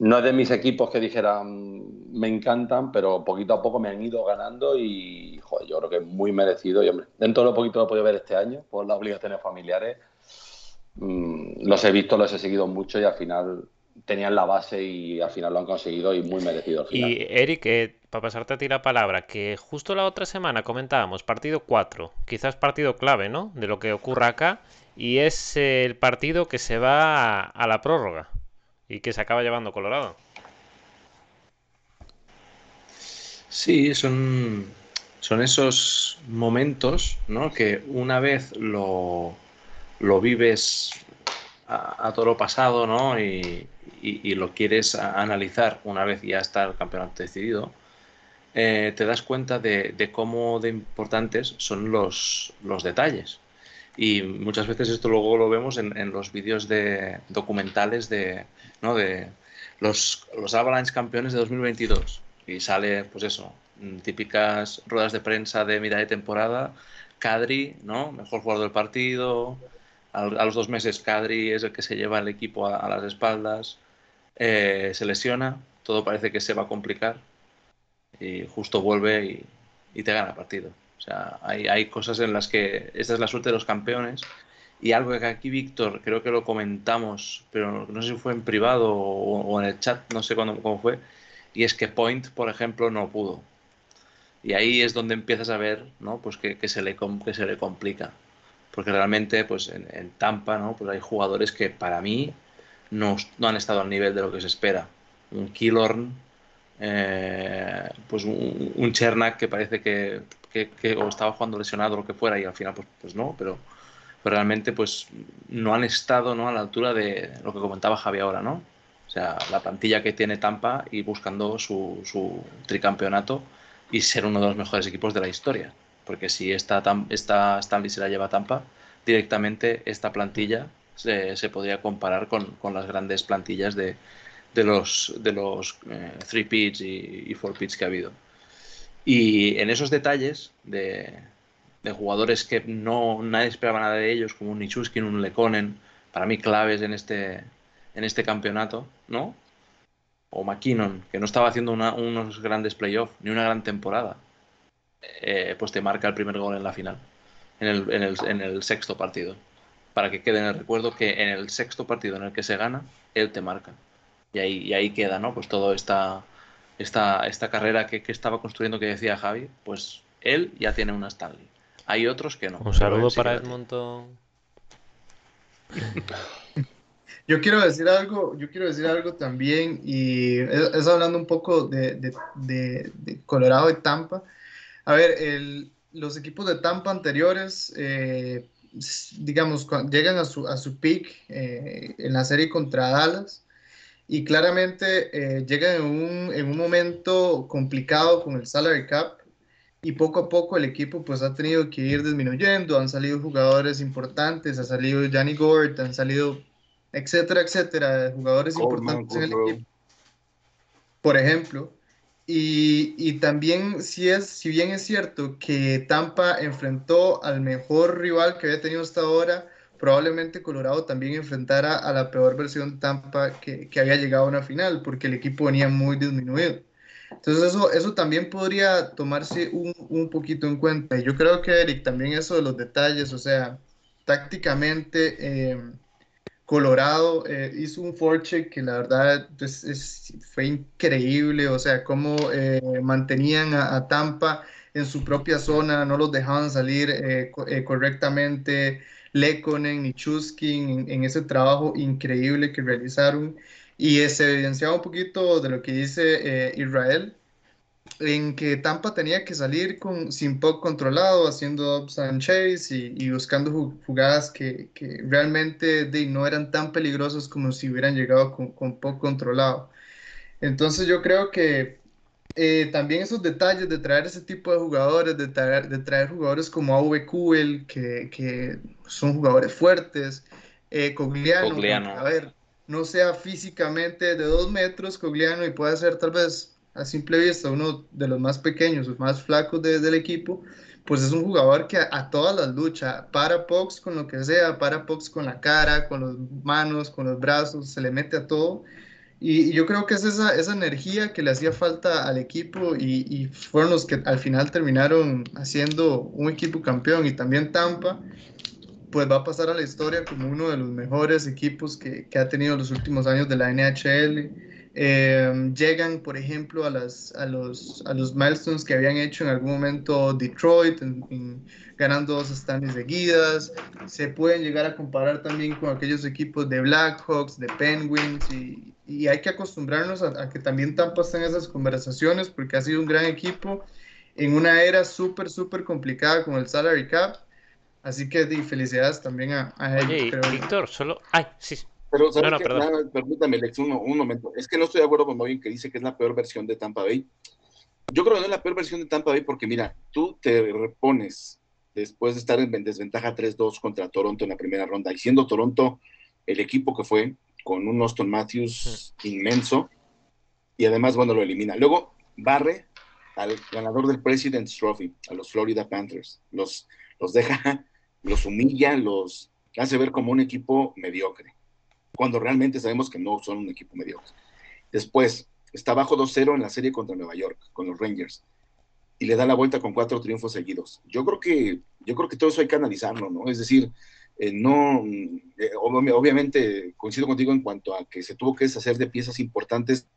no es de mis equipos que dijeran me encantan, pero poquito a poco me han ido ganando y joder, yo creo que es muy merecido. Y hombre, dentro de lo poquito lo he podido ver este año por las obligaciones familiares Mm, los he visto, los he seguido mucho y al final tenían la base y al final lo han conseguido y muy merecido. Y Eric, eh, para pasarte a ti la palabra, que justo la otra semana comentábamos partido 4, quizás partido clave, ¿no? De lo que ocurra acá y es el partido que se va a, la prórroga y que se acaba llevando Colorado. Sí, son, son esos momentos, ¿no? Que una vez lo, lo vives a, todo lo pasado, ¿no? Y, lo quieres analizar una vez ya está el campeonato decidido, eh, te das cuenta de, cómo de importantes son los, los, detalles. Y muchas veces esto luego lo vemos en, los vídeos de documentales de, ¿no? de los, los Avalanche campeones de 2022. Y sale, pues eso, típicas ruedas de prensa de mitad de temporada, Kadri, ¿no? Mejor jugador del partido, a, los dos meses Kadri es el que se lleva el equipo a, las espaldas, eh, se lesiona, todo parece que se va a complicar y justo vuelve y, te gana el partido. O sea, hay, hay, cosas en las que esta es la suerte de los campeones y algo que aquí Víctor creo que lo comentamos, pero no sé si fue en privado o, en el chat, no sé cuándo, cómo fue, y es que Point, por ejemplo, no pudo. Y ahí es donde empiezas a ver ¿no? pues que, se le, que se le complica porque realmente pues en, Tampa ¿no? pues hay jugadores que para mí no, no, han estado al nivel de lo que se espera. Un Killorn, eh, pues un, Chernak que parece que, que, estaba jugando lesionado o lo que fuera y al final pues, pues no, pero, pero realmente pues no han estado ¿no? a la altura de lo que comentaba Javi ahora, ¿no? O sea, la plantilla que tiene Tampa y buscando su, su tricampeonato y ser uno de los mejores equipos de la historia. Porque si esta, Stanley se la lleva a Tampa, directamente esta plantilla se, se podría comparar con, las grandes plantillas de, los, eh, three pitch y, four pitch que ha habido. Y en esos detalles de, jugadores que no nadie esperaba nada de ellos, como un Nichuskin, un Lekonen, para mí claves en este, en este campeonato, ¿no? O McKinnon, que no estaba haciendo unos grandes playoffs, ni una gran temporada, eh, pues te marca el primer gol en la final, en el, en, el, en el, sexto partido. Para que quede en el recuerdo que en el sexto partido en el que se gana, él te marca. Y ahí, y ahí queda, ¿no? Pues toda esta, esta, esta carrera que, que estaba construyendo que decía Javi, pues él ya tiene una Stanley. Hay otros que no. Un saludo para Edmonton. Yo quiero decir algo, yo quiero decir algo también, y es, es hablando un poco de, de, de, de, Colorado y Tampa. A ver, el, los equipos de Tampa anteriores, eh, digamos, llegan a su, a su peak eh, en la serie contra Dallas, y claramente eh, llegan en un, en un momento complicado con el salary cap, y poco a poco el equipo pues ha tenido que ir disminuyendo, han salido jugadores importantes, ha salido Johnny Gord, han salido etcétera, etcétera, jugadores importantes en el equipo. Por ejemplo, y, también si, es, si bien es cierto que Tampa enfrentó al mejor rival que había tenido hasta ahora, probablemente Colorado también enfrentara a la peor versión de Tampa que, que había llegado a una final, porque el equipo venía muy disminuido. Entonces eso, eso también podría tomarse un, un, poquito en cuenta. Y yo creo que, Eric, también eso de los detalles, o sea, tácticamente eh, Colorado eh, hizo un forecheck que la verdad pues, es, fue increíble, o sea, cómo eh, mantenían a, Tampa en su propia zona, no los dejaban salir eh, eh, correctamente, Lekonen y Chuskin en, en, ese trabajo increíble que realizaron. Y se evidenciaba un poquito de lo que dice Israel, en que Tampa tenía que salir con, sin puck controlado, haciendo ups and chase y, y buscando jugadas que, que realmente de, no eran tan peligrosas como si hubieran llegado con, con puck controlado. Entonces yo creo que eh, también esos detalles de traer ese tipo de jugadores, de traer, de traer jugadores como AV que, que son jugadores fuertes, eh, Cogliano, Cogliano. a ver, no sea físicamente de dos metros Cogliano y pueda ser tal vez a simple vista uno de los más pequeños, los más flacos de, del equipo, pues es un jugador que a, a, todas las luchas, para Pox con lo que sea, para Pox con la cara, con las manos, con los brazos, se le mete a todo. Y, y yo creo que es esa, esa, energía que le hacía falta al equipo y, y, fueron los que al final terminaron haciendo un equipo campeón y también Tampa pues va a pasar a la historia como uno de los mejores equipos que, que ha tenido los últimos años de la NHL. Eh, llegan, por ejemplo, a, las, a, los, a los milestones que habían hecho en algún momento Detroit, en, en, ganando dos standings seguidas. Se pueden llegar a comparar también con aquellos equipos de Blackhawks, de Penguins, y, y hay que acostumbrarnos a, a, que también Tampa esté en esas conversaciones porque ha sido un gran equipo en una era súper, súper complicada con el salary cap Así que felicidades también a, a él. Oye. Víctor, solo. Ay, sí. Pero, ¿sabes no, no, Nada, permítame, Lex, un, un, momento. Es que no estoy de acuerdo con alguien que dice que es la peor versión de Tampa Bay. Yo creo que no es la peor versión de Tampa Bay porque, mira, tú te repones después de estar en desventaja 3-2 contra Toronto en la primera ronda y siendo Toronto el equipo que fue, con un Austin Matthews sí. inmenso, y además, bueno, lo elimina. Luego barre al ganador del President's Trophy, a los Florida Panthers. Los, los deja los humilla, los hace ver como un equipo mediocre, cuando realmente sabemos que no son un equipo mediocre. Después, está bajo 2-0 en la serie contra Nueva York, con los Rangers, y le da la vuelta con cuatro triunfos seguidos. Yo creo que, yo creo que todo eso hay que analizarlo, ¿no? Es decir, eh, no, eh, obviamente coincido contigo en cuanto a que se tuvo que deshacer de piezas importantes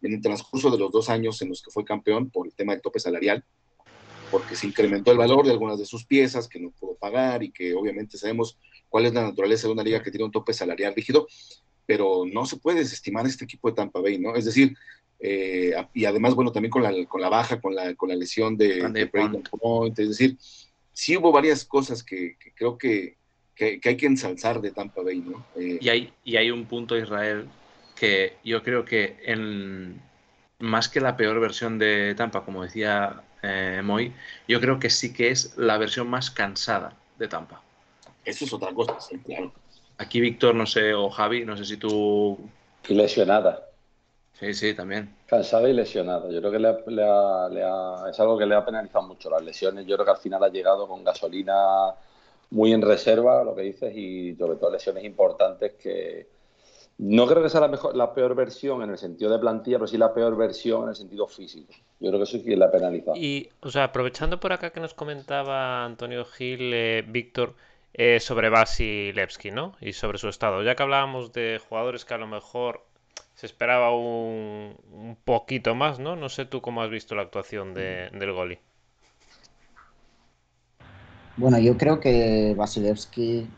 en el transcurso de los dos años en los que fue campeón por el tema del tope salarial, porque se incrementó el valor de algunas de sus piezas que no pudo pagar y que obviamente sabemos cuál es la naturaleza de una liga que tiene un tope salarial rígido, pero no se puede desestimar este equipo de Tampa Bay, ¿no? Es decir, eh, y además, bueno, también con la, con la baja, con la, con la lesión de, de Brandon Point, es decir, sí hubo varias cosas que, que, creo que que, hay que ensalzar de Tampa Bay, ¿no? Eh, y, hay, y hay un punto, Israel, que yo creo que en, más que la peor versión de Tampa, como decía eh, Moy, yo creo que sí que es la versión más cansada de Tampa. Eso es otra cosa, sí, claro. Aquí Víctor, no sé, o Javi, no sé si tú... Y lesionada. Sí, sí, también. Cansada y lesionada. Yo creo que es algo que le ha penalizado mucho las lesiones. Yo creo que al final ha llegado con gasolina muy en reserva, lo que dices, y sobre todo lesiones importantes que no creo que sea la, mejor, la peor versión en el sentido de plantilla, pero sí la peor versión en el sentido físico. Yo creo que eso sí la ha penalizado. Y, o sea, aprovechando por acá que nos comentaba Antonio Gil, eh, Víctor, eh, sobre Vasilevsky, ¿no? Y sobre su estado. Ya que hablábamos de jugadores que a lo mejor se esperaba un, un poquito más, ¿no? No sé tú cómo has visto la actuación de, del Goli. Bueno, yo creo que Vasilevsky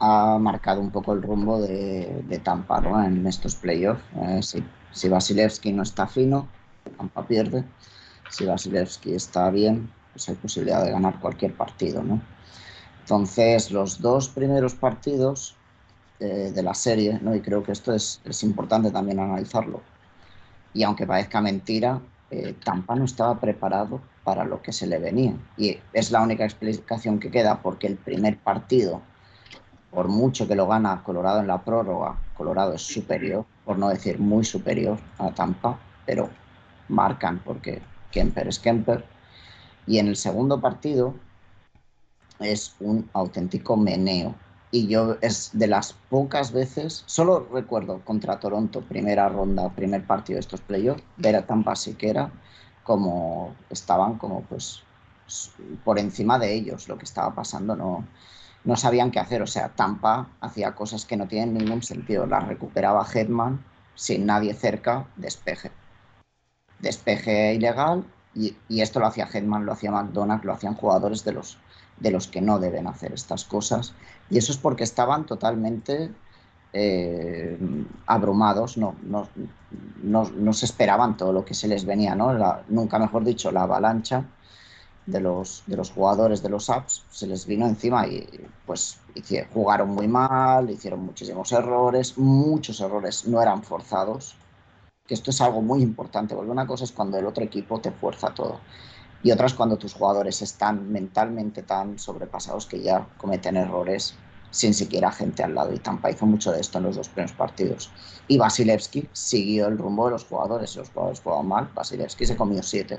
ha marcado un poco el rumbo de, Tampa ¿no? en estos playoffs. Eh, si, si Vasilevsky no está fino, Tampa pierde. Si Vasilevsky está bien, pues hay posibilidad de ganar cualquier partido. ¿no? Entonces, los dos primeros partidos eh, de la serie, ¿no? y creo que esto es, es, importante también analizarlo, y aunque parezca mentira, eh, Tampa no estaba preparado para lo que se le venía. Y es la única explicación que queda porque el primer partido, por mucho que lo gana Colorado en la prórroga, Colorado es superior, por no decir muy superior a Tampa, pero marcan porque Kemper es Kemper. Y en el segundo partido es un auténtico meneo. Y yo es de las pocas veces, solo recuerdo contra Toronto, primera ronda, primer partido de estos playoffs, ver a Tampa Siquera como estaban como pues por encima de ellos lo que estaba pasando no, no sabían qué hacer o sea Tampa hacía cosas que no tienen ningún sentido la recuperaba Hetman sin nadie cerca despeje despeje ilegal y, y esto lo hacía Hetman lo hacía McDonald's lo hacían jugadores de los de los que no deben hacer estas cosas y eso es porque estaban totalmente eh, abrumados, no, no, no, se esperaban todo lo que se les venía, ¿no? nunca mejor dicho, la avalancha de los, de los jugadores de los apps se les vino encima y pues jugaron muy mal, hicieron muchísimos errores, muchos errores no eran forzados, que esto es algo muy importante, porque una cosa es cuando el otro equipo te fuerza todo y otra es cuando tus jugadores están mentalmente tan sobrepasados que ya cometen errores sin siquiera gente al lado. Y Tampa hizo mucho de esto en los dos primeros partidos. Y Vasilevsky siguió el rumbo de los jugadores. Los jugadores jugaban mal. Vasilevsky se comió siete.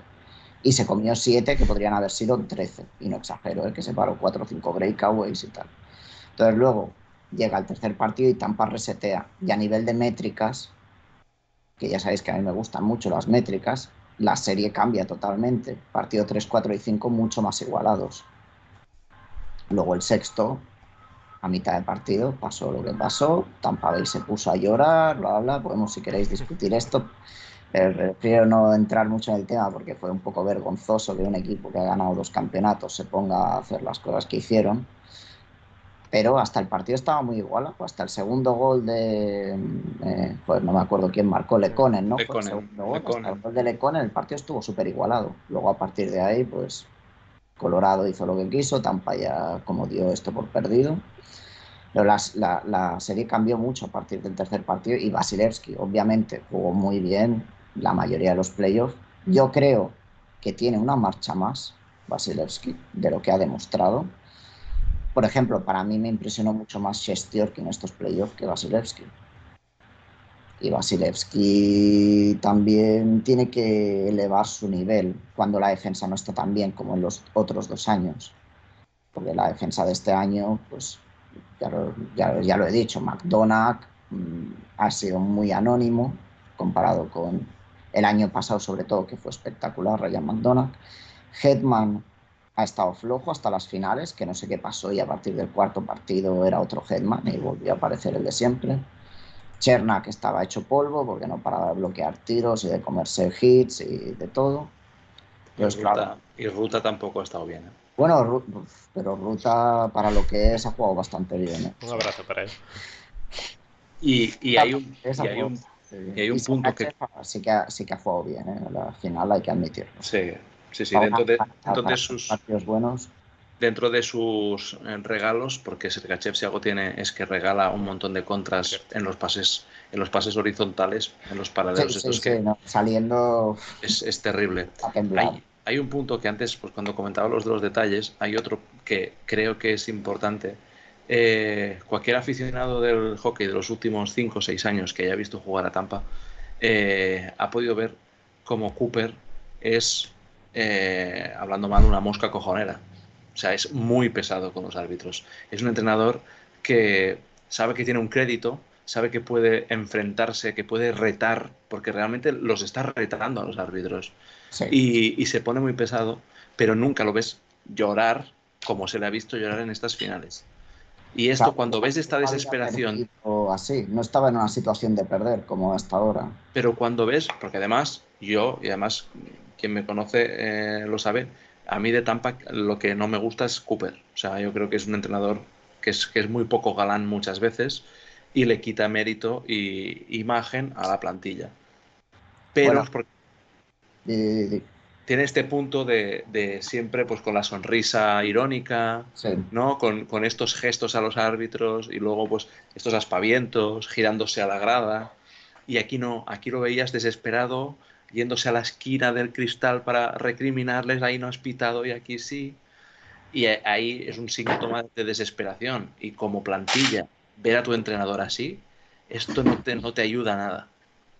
Y se comió siete que podrían haber sido 13. Y no exagero, ¿eh? que se paró cuatro o cinco breakaways y tal. Entonces luego llega el tercer partido y Tampa resetea. Y a nivel de métricas, que ya sabéis que a mí me gustan mucho las métricas, la serie cambia totalmente. Partido 3, 4 y 5 mucho más igualados. Luego el sexto a mitad de partido pasó lo que pasó, Tampa se puso a llorar, bla, bla, podemos si queréis discutir esto, pero prefiero no entrar mucho en el tema porque fue un poco vergonzoso que un equipo que ha ganado dos campeonatos se ponga a hacer las cosas que hicieron, pero hasta el partido estaba muy igual, hasta el segundo gol de, eh, pues no me acuerdo quién marcó, Leconen, ¿no? Leconen, el segundo gol, el gol de Leconen, el partido estuvo súper igualado, luego a partir de ahí, pues Colorado hizo lo que quiso, Tampa ya como dio esto por perdido. Pero la, serie cambió mucho a partir del tercer partido y Vasilevsky obviamente jugó muy bien la mayoría de los playoffs. Yo creo que tiene una marcha más Vasilevsky de lo que ha demostrado. Por ejemplo, para mí me impresionó mucho más que en estos playoffs que Vasilevsky. Y Vasilevsky también tiene que elevar su nivel cuando la defensa no está tan bien como en los otros dos años. Porque la defensa de este año, pues ya lo, he dicho, McDonagh mm, ha sido muy anónimo comparado con el año pasado, sobre todo, que fue espectacular, Ryan McDonagh. Headman ha estado flojo hasta las finales, que no sé qué pasó y a partir del cuarto partido era otro Headman y volvió a aparecer el de siempre. Chernak estaba hecho polvo porque no paraba de bloquear tiros y de comerse hits y de todo. y, Ruta, y Ruta tampoco ha estado bien. ¿eh? Bueno, pero Ruta para lo que es ha jugado bastante bien. ¿eh? Un abrazo para él. Y, hay un, y hay un, punto que... Sí que, ha, sí que ha jugado bien, ¿eh? al final hay que admitirlo. Sí, sí, sí, dentro de, sus... Partidos buenos. dentro de sus eh, regalos, porque Sergachev si algo tiene es que regala un montón de contras en los pases, en los pases horizontales, en los paralelos Sí, estos sí, que no, saliendo es, es terrible. hay un punto que antes, pues cuando comentaba los de los detalles, hay otro que creo que es importante. Eh, cualquier aficionado del hockey de los últimos 5 o 6 años que haya visto jugar a Tampa eh, ha podido ver cómo Cooper es, eh, hablando mal, una mosca cojonera. O sea, es muy pesado con los árbitros. Es un entrenador que sabe que tiene un crédito, sabe que puede enfrentarse, que puede retar, porque realmente los está retando a los árbitros Sí. y, y se pone muy pesado, pero nunca lo ves llorar como se le ha visto llorar en estas finales. Y esto, Claro, cuando ves esta desesperación, perdido así, no estaba en una situación de perder como hasta ahora. pero cuando ves, porque además yo, y además quien me conoce eh, lo sabe, a mí de Tampa lo que no me gusta es Cooper. O sea, yo creo que es un entrenador que es, que es muy poco galán muchas veces y le quita mérito y imagen a la plantilla. Pero Bueno. tiene este punto de, de siempre pues con la sonrisa irónica, sí. ¿no? Con, con estos gestos a los árbitros y luego pues estos aspavientos, girándose a la grada. Y aquí no, aquí lo veías desesperado, yéndose a la esquina del cristal para recriminarles, ahí no has pitado y aquí sí. Y ahí es un síntoma de desesperación. Y como plantilla, ver a tu entrenador así, esto no te, no te ayuda a nada.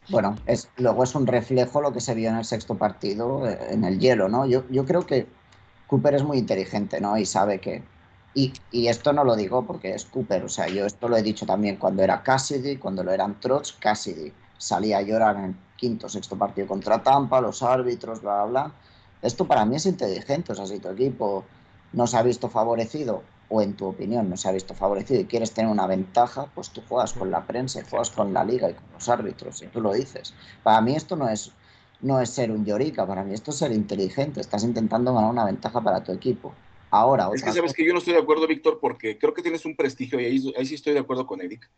Bueno, es, luego es un reflejo lo que se vio en el sexto partido, eh, en el hielo, ¿no? Yo, yo creo que Cooper es muy inteligente, ¿no? Y sabe que... Y, y esto no lo digo porque es Cooper, o sea, yo esto lo he dicho también cuando era Cassidy, cuando lo eran Trotz, Cassidy salía a llorar en quinto, sexto partido contra Tampa, los árbitros, bla, bla, bla. Esto para mí es inteligente, o sea, si tu equipo no se ha visto favorecido, o en tu opinión no se ha visto favorecido y quieres tener una ventaja, pues tú juegas con la prensa, y juegas con la liga y con los árbitros, y tú lo dices. Para mí esto no es, no es ser un llorica, para mí esto es ser inteligente, estás intentando ganar una ventaja para tu equipo. Ahora, Es que sabes cosa- que yo no estoy de acuerdo, Víctor, porque creo que tienes un prestigio y ahí, ahí sí estoy de acuerdo con Eric.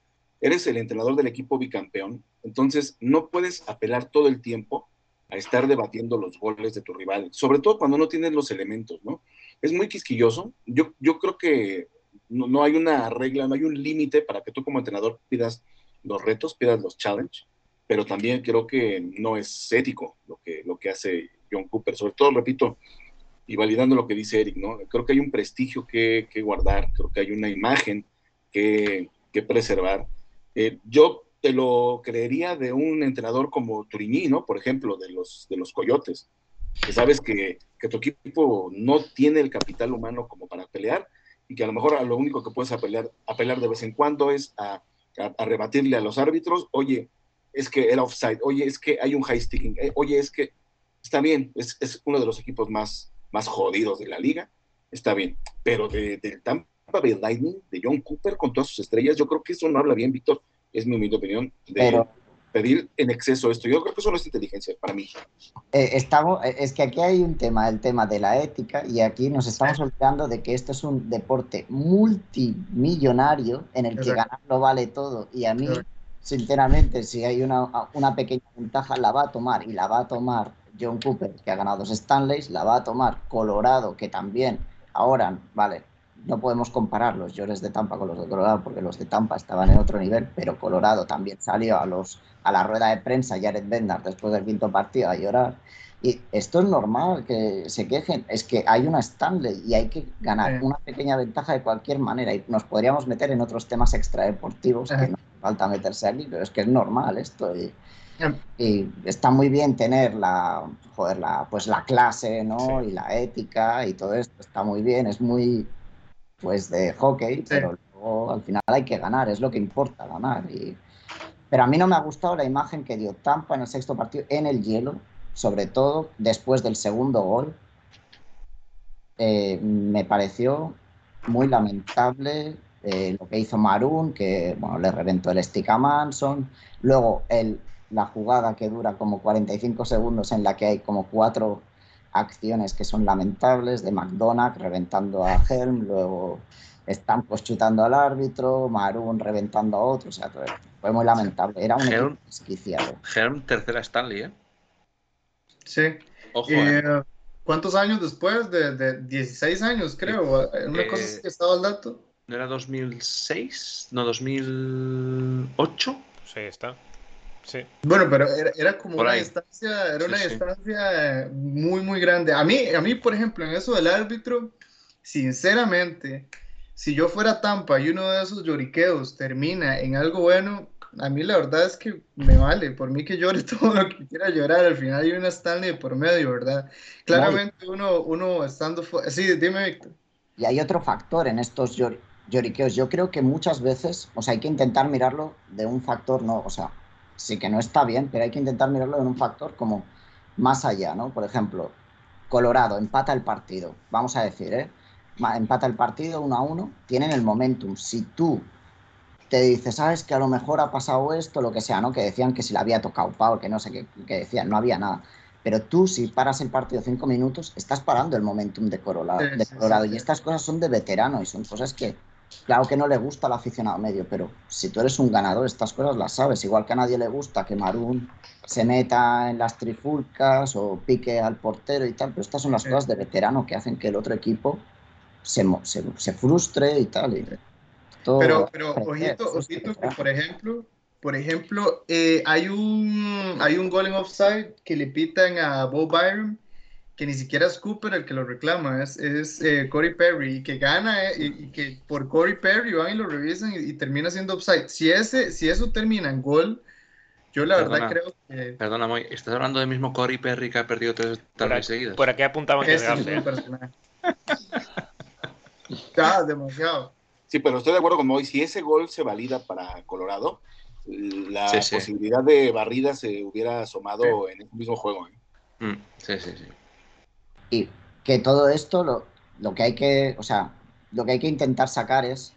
Eres el entrenador del equipo bicampeón, entonces no puedes apelar todo el tiempo a estar debatiendo los goles de tu rival, sobre todo cuando no tienes los elementos, ¿no? Es muy quisquilloso. Yo, yo creo que no, no hay una regla, no hay un límite para que tú como entrenador pidas los retos, pidas los challenge, pero también creo que no es ético lo que, lo que hace John Cooper. Sobre todo, repito, y validando lo que dice Eric, ¿no? Creo que hay un prestigio que, que guardar, creo que hay una imagen que, que preservar. Eh, yo te lo creería de un entrenador como Turiñí, ¿no? Por ejemplo, de los, de los Coyotes, que sabes que, que tu equipo no tiene el capital humano como para pelear y que a lo mejor lo único que puedes apelar, apelar de vez en cuando es a, a, a rebatirle a los árbitros, oye, es que era offside, oye, es que hay un high sticking, eh, oye, es que está bien, es, es uno de los equipos más, más jodidos de la liga, está bien, pero del de Tampa Bay Lightning, de John Cooper con todas sus estrellas, yo creo que eso no habla bien, Víctor, es mi humilde opinión, de Pero- pedir en exceso esto, yo creo que eso no es inteligencia para mí. Eh, estamos, eh, es que aquí hay un tema, el tema de la ética, y aquí nos estamos olvidando de que esto es un deporte multimillonario en el que Exacto. ganar lo vale todo. Y a mí, Correcto. sinceramente, si hay una, una pequeña ventaja, la va a tomar, y la va a tomar John Cooper, que ha ganado dos Stanleys, la va a tomar Colorado, que también, ahora, vale, no podemos comparar los llores de Tampa con los de Colorado, porque los de Tampa estaban en otro nivel, pero Colorado también salió a los a la rueda de prensa Jared Bendar después del quinto partido a llorar. Y esto es normal que se quejen, es que hay una Stanley y hay que ganar Sí. una pequeña ventaja de cualquier manera. Y nos podríamos meter en otros temas extradeportivos Ajá. que no hace falta meterse aquí, pero es que es normal esto. Y, y está muy bien tener la, joder, la, pues la clase, ¿no? Sí. Y la ética y todo esto está muy bien, es muy pues de hockey, pero luego al final hay que ganar, es lo que importa ganar. Y, pero a mí no me ha gustado la imagen que dio Tampa en el sexto partido en el hielo, sobre todo después del segundo gol. Eh, me pareció muy lamentable eh, lo que hizo Maroon, que bueno, le reventó el stick a Manson. Luego el, la jugada que dura como 45 segundos en la que hay como cuatro acciones que son lamentables de McDonagh reventando a Helm, luego Stampos chutando al árbitro, Maroon reventando a otro, o sea, fue muy lamentable. Era un Helm. equipo desquiciado. Herm, tercera Stanley, ¿eh? Sí. Ojo, ¿eh? eh, ¿Cuántos años después? De, de 16 años, creo. Una cosa es que estaba el dato. ¿No era 2006? ¿No, 2008? Sí, está. Sí. Bueno, pero era, como una distancia, era una distancia muy, muy grande. A mí, a mí, por ejemplo, en eso del árbitro, sinceramente, si yo fuera Tampa y uno de esos lloriqueos termina en algo bueno, a mí la verdad es que me vale, por mí que llore todo lo que quiera llorar, al final hay una Stanley por medio, ¿verdad? Claramente uno, uno estando... Sí, dime, Víctor. Y hay otro factor en estos lloriqueos. Yo creo que muchas veces, o sea, hay que intentar mirarlo de un factor, no, o sea, sí que no está bien, pero hay que intentar mirarlo de un factor como más allá, ¿no? Por ejemplo, Colorado empata el partido, vamos a decir, ¿eh? Empata el partido uno a uno, tienen el momentum. Si tú te dices, sabes que a lo mejor ha pasado esto, lo que sea, ¿no? Que decían que si le había tocado Pau, que no sé qué, que decían, no había nada. Pero tú, si paras el partido cinco minutos, estás parando el momentum de Colorado. de Colorado. y estas cosas son de veterano y son cosas que Claro que no le gusta al aficionado medio, pero si tú eres un ganador, estas cosas las sabes. Igual que a nadie le gusta que Marún se meta en las trifulcas o pique al portero y tal, pero estas son las cosas de veterano que hacen que el otro equipo se, se, frustre y tal. pero, pero ojito, ojito que por ejemplo, por ejemplo, eh, hay un hay un gol en offside que le pitan a Bob Byron que ni siquiera es Cooper el que lo reclama, es, es eh, Corey Perry, y que gana, eh, y, que por Corey Perry van y lo revisan y, termina siendo upside. Si, ese, si eso termina en gol, yo la verdad creo que... Perdona, Moy, ¿estás hablando del mismo Corey Perry que ha perdido tres tardes seguidas? Por aquí apuntaban que ah, demasiado. Sí, pero estoy de acuerdo con Moy, si ese gol se valida para Colorado, la posibilidad de barrida se hubiera asomado en el mismo juego. ¿eh? Mm, sí, sí, sí. Y que todo esto lo, lo, que hay que, o sea, lo que hay que intentar sacar es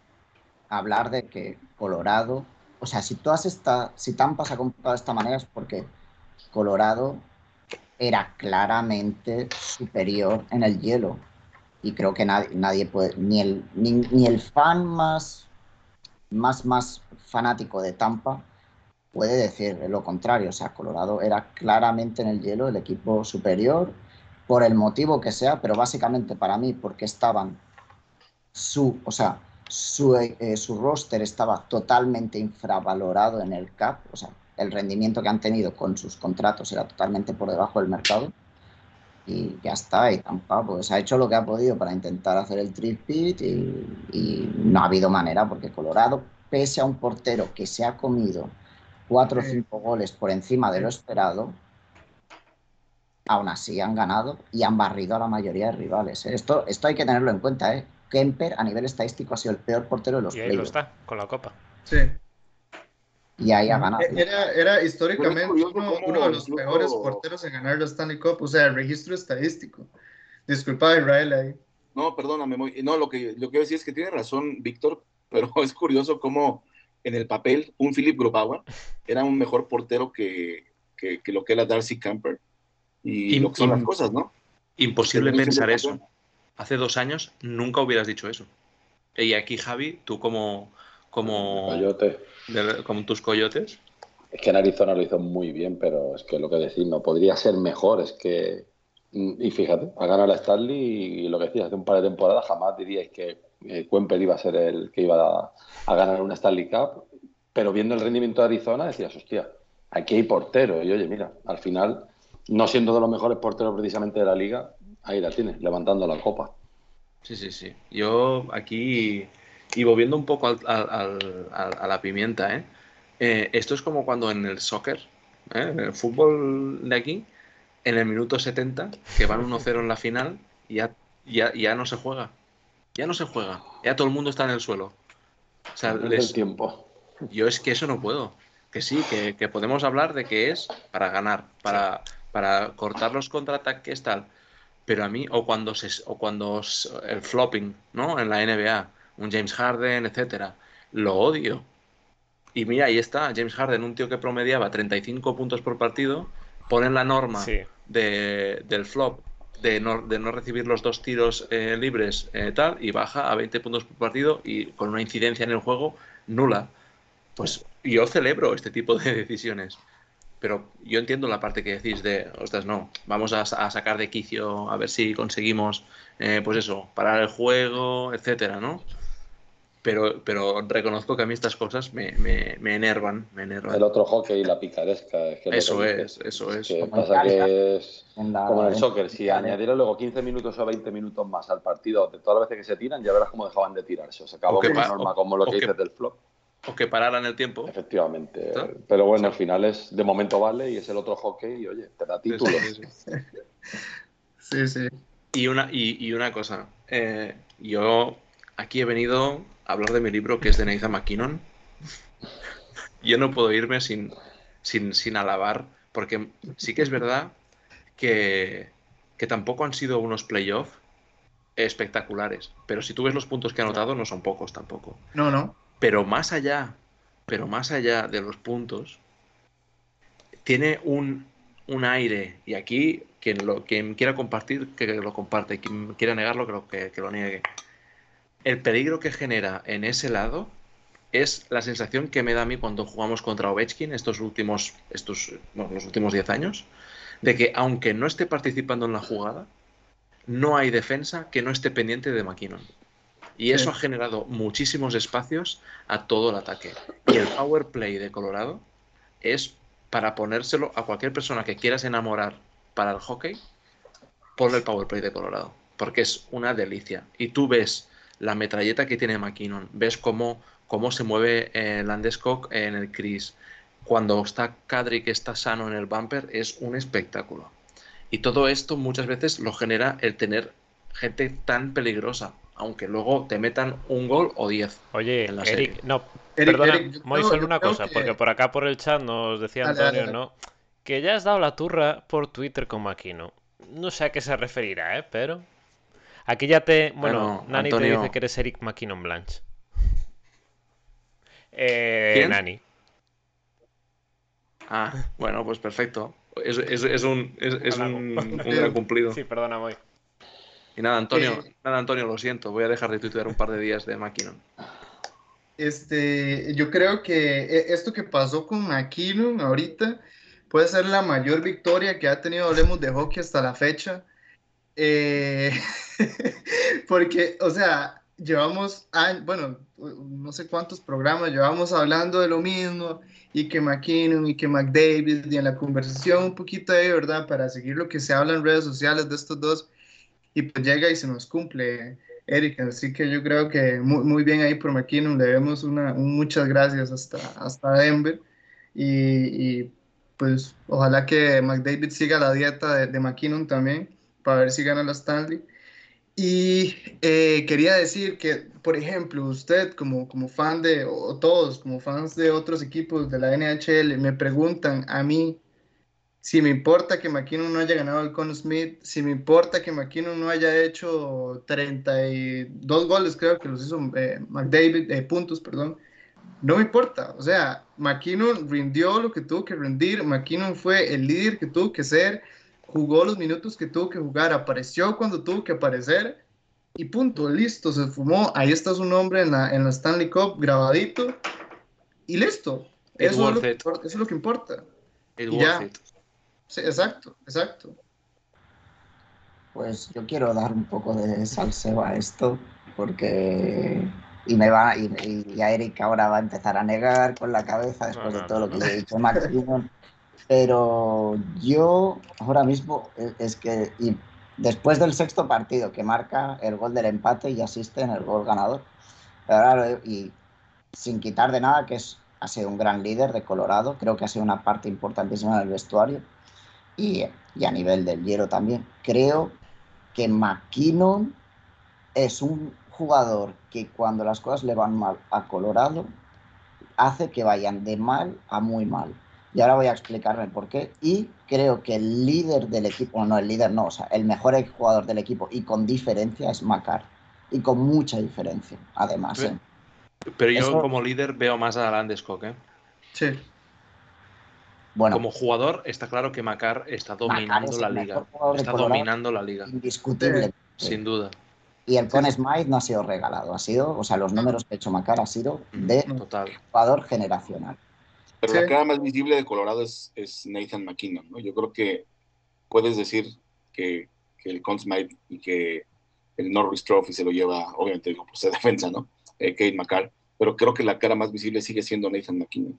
hablar de que Colorado, o sea, si todas esta, si Tampa se ha comprado de esta manera es porque Colorado era claramente superior en el hielo. Y creo que nadie, nadie puede, ni el, ni, ni el fan más, más, más fanático de Tampa puede decir lo contrario. O sea, Colorado era claramente en el hielo el equipo superior por el motivo que sea, pero básicamente para mí porque estaban su, o sea, su, eh, su roster estaba totalmente infravalorado en el cap, o sea, el rendimiento que han tenido con sus contratos era totalmente por debajo del mercado y ya está, y Tampa pues ha hecho lo que ha podido para intentar hacer el tripit y, y no ha habido manera porque Colorado, pese a un portero que se ha comido cuatro o cinco goles por encima de lo esperado, aún así han ganado y han barrido a la mayoría de rivales. ¿eh? Esto, esto hay que tenerlo en cuenta. ¿eh? Kemper a nivel estadístico ha sido el peor portero de los Y ahí lo está, con la copa. Sí. Y ahí ha ganado. Era, era históricamente uno, de los mejores porteros en ganar la Stanley Cup, o sea, el registro estadístico. Disculpa, Israel, ahí. No, perdóname, no, lo que, lo que decir es que tiene razón Víctor, pero es curioso cómo en el papel un Philip Grubauer era un mejor portero que, que, que lo que era Darcy Camper y lo que son las cosas, ¿no? Imposible pensar eso. Hace dos años nunca hubieras dicho eso. Y aquí, Javi, tú como, como, Coyote. como tus coyotes. Es que en Arizona lo hizo muy bien, pero es que lo que decís, no podría ser mejor. Es que, y fíjate, ha ganado la Stanley y lo que decías, hace un par de temporadas jamás diríais que eh, iba a ser el que iba a, a, ganar una Stanley Cup, pero viendo el rendimiento de Arizona decías, hostia, aquí hay portero. Y oye, mira, al final no siendo de los mejores porteros precisamente de la liga, ahí la tiene, levantando la copa. Sí, sí, sí. Yo aquí, y volviendo un poco al, a la pimienta, ¿eh? ¿eh? esto es como cuando en el soccer, ¿eh? en el fútbol de aquí, en el minuto 70, que van 1-0 en la final, ya, ya, ya no se juega. Ya no se juega. Ya todo el mundo está en el suelo. O sea, les... el tiempo. Yo es que eso no puedo. Que sí, que, que podemos hablar de que es para ganar, para, para cortar los contraataques tal. Pero a mí, o cuando, se, o cuando el flopping, ¿no? En la NBA, un James Harden, etcétera, lo odio. Y mira, ahí está, James Harden, un tío que promediaba 35 puntos por partido, ponen la norma de, del flop de no, de no, recibir los dos tiros eh, libres eh, tal y baja a 20 puntos por partido y con una incidencia en el juego nula. Pues yo celebro este tipo de decisiones. Pero yo entiendo la parte que decís de, ostras, no, vamos a, a sacar de quicio a ver si conseguimos, eh, pues eso, parar el juego, etcétera, ¿no? Pero, pero reconozco que a mí estas cosas me, me, me enervan, me enervan. El otro hockey, la picaresca. Es que Eso que es, eso es. Que pasa que es como en el soccer. Si añadieron luego 15 minutos o 20 minutos más al partido de todas las veces que se tiran, ya verás cómo dejaban de tirarse. O se acabó con una norma o- como lo que- dices del flop. O que pararan el tiempo. Efectivamente. ¿Está? Pero bueno, al final es de momento vale y es el otro hockey y oye, te da títulos. sí, sí. Sí, sí. Y una, y, y una cosa, eh, yo aquí he venido a hablar de mi libro que es de Nathan McKinnon. Yo no puedo irme sin, sin, sin alabar, porque sí que es verdad que, que tampoco han sido unos playoffs espectaculares, pero si tú ves los puntos que ha anotado no son pocos tampoco. No, no. Pero más allá, pero más allá de los puntos, tiene un, un aire, y aquí quien, lo, quien quiera compartir, que lo comparte, quien quiera negarlo, que lo, que, lo niegue. El peligro que genera en ese lado es la sensación que me da a mí cuando jugamos contra Ovechkin estos últimos, estos, los últimos 10 años, de que aunque no esté participando en la jugada, no hay defensa que no esté pendiente de McKinnon. Y eso Sí. ha generado muchísimos espacios a todo el ataque. Y el power play de Colorado es para ponérselo a cualquier persona que quieras enamorar para el hockey, ponle el power play de Colorado, porque es una delicia. Y tú ves la metralleta que tiene McKinnon, ves cómo, cómo se mueve eh, Landeskog en el Chris. Cuando está Kadri que está sano en el bumper, es un espectáculo. Y todo esto muchas veces lo genera el tener gente tan peligrosa, aunque luego te metan un gol o diez. Oye, en la Eric, serie. no, Eric, perdona, Eric, Moy, solo una cosa, que- porque por acá por el chat nos decía Dale, Antonio, dale, dale. ¿no? Que ya has dado la turra por Twitter con Maquino. No sé a qué se referirá, ¿eh? Pero... Aquí ya te... Bueno, Bueno, Nani te dice que eres Eric McKinnon Blanche. Eh, ¿Quién? Nani. Ah, bueno, pues perfecto. Es, es- es un, es, un, un gran cumplido. Sí, perdona, Moy. Y nada, Antonio, Eh. nada, Antonio, lo siento. Voy a dejar de tuitear un par de días de McKinnon. Este, yo creo que e- esto que pasó con McKinnon ahorita puede ser la mayor victoria que ha tenido Hablemos de Hockey hasta la fecha. Eh, porque, o sea, llevamos, años, bueno, no sé cuántos programas llevamos hablando de lo mismo y que McKinnon y que McDavid y en la conversación un poquito ahí, ¿verdad? Para seguir lo que se habla en redes sociales de estos dos y pues llega y se nos cumple. Eric, así que yo creo que muy, muy bien ahí por McKinnon, le debemos una, un muchas gracias hasta, hasta Denver y, y, pues ojalá que McDavid siga la dieta de, de McKinnon también para ver si gana la Stanley. Y eh, quería decir que, por ejemplo, usted como, como fan de, o todos como fans de otros equipos de la NHL, me preguntan a mí si me importa que McKinnon no haya ganado el Conn Smith, si me importa que McKinnon no haya hecho 32 goles, creo que los hizo eh, McDavid, eh, puntos, perdón, no me importa. O sea, McKinnon rindió lo que tuvo que rendir, McKinnon fue el líder que tuvo que ser, jugó los minutos que tuvo que jugar, apareció cuando tuvo que aparecer y punto, listo, se fumó. Ahí está su nombre en la, en la Stanley Cup grabadito y listo. Eso es, lo que, eso es lo que importa. It Y worth ya. it. Sí, exacto, exacto. Pues yo quiero dar un poco de salseo a esto, porque. Y, me va, y, y a Eric ahora va a empezar a negar con la cabeza después No, de no, todo no, lo que no. le he dicho Max. Pero yo ahora mismo es, es que. Y después del sexto partido que marca el gol del empate y asiste en el gol ganador. Pero ahora y sin quitar de nada que es, ha sido un gran líder de Colorado, creo que ha sido una parte importantísima del vestuario y, y a nivel del hielo también. Creo que McKinnon es un jugador que cuando las cosas le van mal a Colorado hace que vayan de mal a muy mal. Y ahora voy a explicarme por qué. Y creo que el líder del equipo, no, el líder no, o sea, el mejor jugador del equipo y con diferencia es Macar. Y con mucha diferencia, además. Sí. ¿eh? Pero yo Eso- como líder veo más a Landeskog, ¿eh? Sí. Bueno, Como jugador está claro que Macar está Macar dominando es la liga. Está dominando la liga, indiscutible. sin duda. Y el Conn Smythe no ha sido regalado, ha sido, o sea, los números que ha hecho Macar ha sido de Total. jugador generacional. Pero la cara más visible de Colorado es, Nathan McKinnon, ¿no? Yo creo que puedes decir que, el Conn Smythe y que el Norris Trophy se lo lleva, obviamente, digo, pues de defensa, ¿no? Eh, Kate McCall, pero creo que la cara más visible sigue siendo Nathan McKinnon.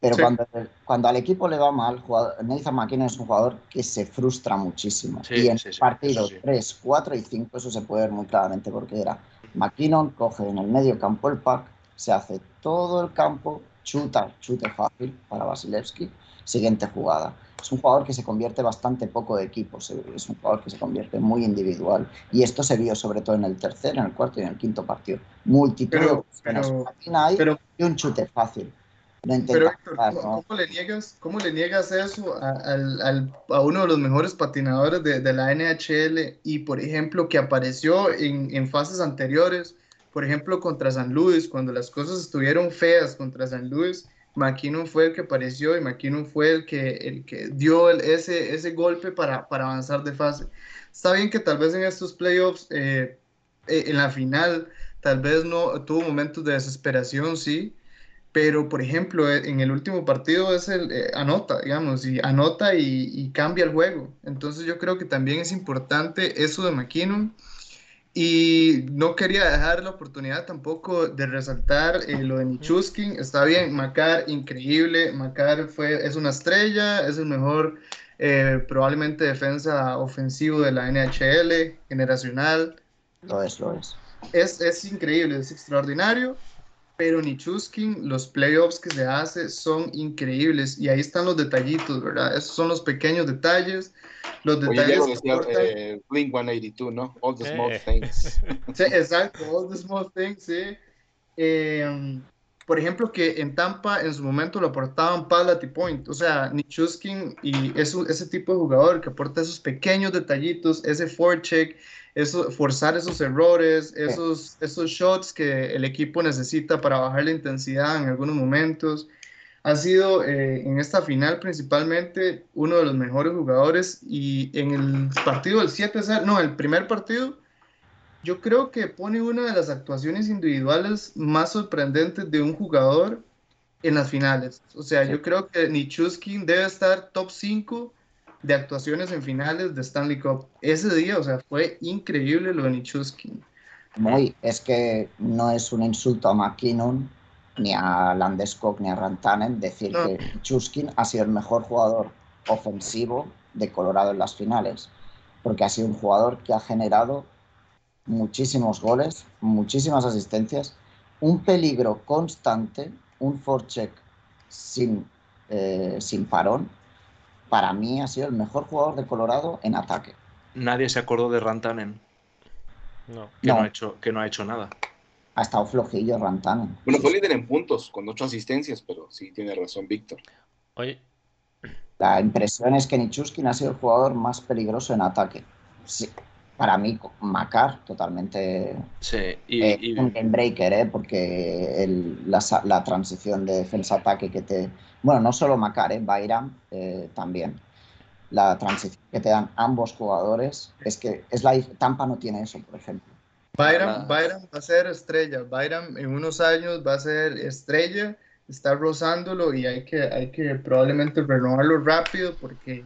Pero cuando, cuando, al equipo le va mal, Nathan McKinnon es un jugador que se frustra muchísimo. y en partidos 3, 4 y 5 eso se puede ver muy claramente porque era McKinnon coge en el medio campo el pack, se hace todo el campo, chuta, chute fácil para Vasilevsky, siguiente jugada. Es un jugador que se convierte bastante poco de equipo, es un jugador que se convierte muy individual. Y esto se vio sobre todo en el tercer, en el cuarto y en el quinto partido. Multitud de y un chute fácil. Pero ¿cómo, le niegas, ¿cómo le niegas eso a, a, uno de los mejores patinadores de, de, la NHL y, por ejemplo, que apareció en, en, fases anteriores, por ejemplo, contra San Luis, cuando las cosas estuvieron feas contra San Luis, McKinnon fue el que apareció y McKinnon fue el que, el que dio ese, ese golpe para, para, avanzar de fase. Está bien que tal vez en estos playoffs, eh, eh, en la final, tal vez no tuvo momentos de desesperación, sí, pero por ejemplo eh, en el último partido es el eh, anota, digamos, y anota y, cambia el juego. Entonces yo creo que también es importante eso de McKinnon y no quería dejar la oportunidad tampoco de resaltar eh, lo de Nichuskin. Está bien, Macar, increíble. Macar fue, es una estrella, es el mejor probablemente defensa ofensivo de la NHL, generacional. Lo es, lo es. Es, es increíble, es extraordinario pero Nichuskin, los playoffs que se hace son increíbles y ahí están los detallitos, ¿verdad? Esos son los pequeños detalles, los detalles. Oye, decía, eh, Blink 182, ¿no? All the small eh. things. Sí, exacto, all the small things, sí. Eh, por ejemplo, que en Tampa en su momento lo aportaban Palati Point, o sea, Nichuskin y ese tipo de jugador que aporta esos pequeños detallitos, ese forecheck, eso, forzar esos errores, esos, esos shots que el equipo necesita para bajar la intensidad en algunos momentos. Ha sido eh, en esta final principalmente uno de los mejores jugadores y en el partido del 7 no, el primer partido, yo creo que pone una de las actuaciones individuales más sorprendentes de un jugador en las finales. O sea, yo creo que Nichuskin debe estar top 5 de actuaciones en finales de Stanley Cup. Ese día, o sea, fue increíble lo de Nichuskin. Muy, es que no es un insulto a McKinnon, ni a Landeskog, ni a Rantanen decir que Nichuskin ha sido el mejor jugador ofensivo de Colorado en las finales, porque ha sido un jugador que ha generado muchísimos goles, muchísimas asistencias, un peligro constante, un forecheck sin, eh, sin parón para mí ha sido el mejor jugador de Colorado en ataque. Nadie se acordó de Rantanen. No. Que no, ha, hecho, que no ha hecho nada. Ha estado flojillo Rantanen. Bueno, fue líder en puntos, con ocho asistencias, pero sí tiene razón Víctor. Oye. La impresión es que Nichuskin ha sido el jugador más peligroso en ataque. Sí, para mí, Macar, totalmente sí, y, eh, un game breaker, ¿eh? porque la, la, transición de defensa-ataque que te, bueno, no solo Macar, ¿eh? Bayram eh, también. La transición que te dan ambos jugadores es que es la Tampa no tiene eso, por ejemplo. Bayram, Bayram va a ser estrella. Bayram en unos años va a ser estrella. Está rozándolo y hay que, hay que probablemente renovarlo rápido porque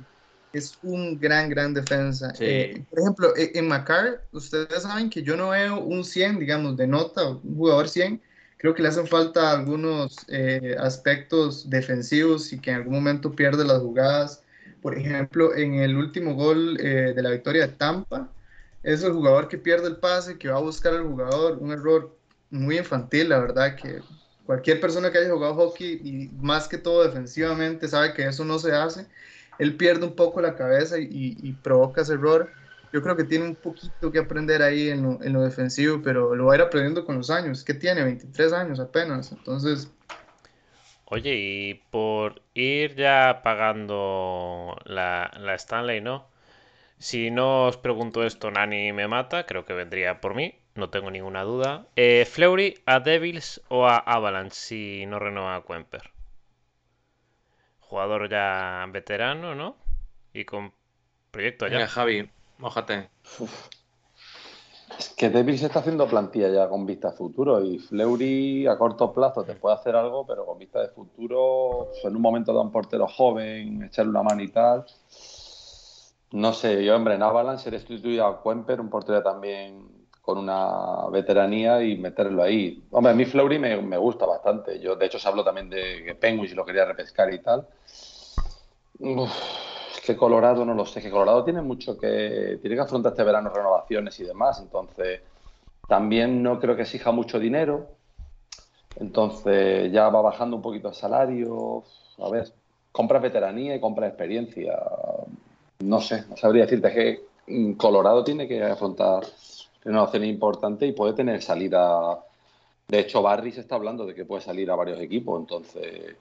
es un gran, gran defensa. Eh, por ejemplo, e, en Macar, ustedes saben que yo no veo un 100, digamos, de nota, un jugador 100, creo que le hacen falta algunos eh, aspectos defensivos y que en algún momento pierde las jugadas. Por ejemplo, en el último gol eh, de la victoria de Tampa, es el jugador que pierde el pase, que va a buscar al jugador, un error muy infantil, la verdad, que cualquier persona que haya jugado hockey y más que todo defensivamente sabe que eso no se hace. Él pierde un poco la cabeza y, provoca ese error yo creo que tiene un poquito que aprender ahí en lo, en defensivo, pero lo va a ir aprendiendo con los años. que tiene? 23 años apenas. Entonces. Oye, y por ir ya pagando la, Stanley, ¿no? Si no os pregunto esto, Nani me mata, creo que vendría por mí, no tengo ninguna duda. Eh, ¿Fleury a Devils o a Avalanche si no renueva a Quemper? Jugador ya veterano, ¿no? Y con proyecto ya. Javi, Mójate. Es que Devils está haciendo plantilla ya con vista a futuro y Fleury a corto plazo te puede hacer algo, pero con vista de futuro, pues, en un momento de un portero joven, echarle una mano y tal. No sé, yo, hombre, en Avalanche he sustituido a Kuemper, un portero también con una veteranía y meterlo ahí. Hombre, a mí Fleury me, me gusta bastante. Yo, de hecho, se habló también de que Penguin si lo quería repescar y tal. Es que Colorado no lo sé, que Colorado tiene mucho que. Tiene que afrontar este verano renovaciones y demás. Entonces, también no creo que exija mucho dinero. Entonces, ya va bajando un poquito el salario. A ver, compra veteranía y compra experiencia. No sé, no sabría decirte que mm, Colorado tiene que afrontar renovación importante y puede tener salida. De hecho, Barry se está hablando de que puede salir a varios equipos, entonces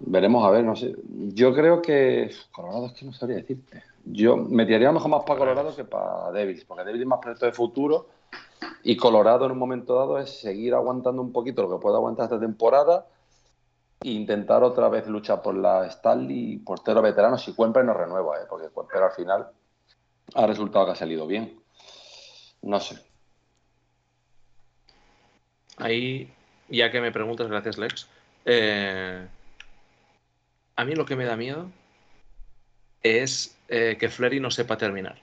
veremos a ver, no sé. Yo creo que Colorado es que no sabría decirte. Yo me tiraría mejor más para Colorado que para Devils, porque Devils es más proyecto de futuro y Colorado en un momento dado es seguir aguantando un poquito lo que pueda aguantar esta temporada e intentar otra vez luchar por la Stanley portero veterano si Cuemper no renueva, ¿eh? porque Cuemper al final ha resultado que ha salido bien. No sé. Ahí, ya que me preguntas, gracias Lex, eh, a mí lo que me da miedo es eh, que Flery no sepa terminar.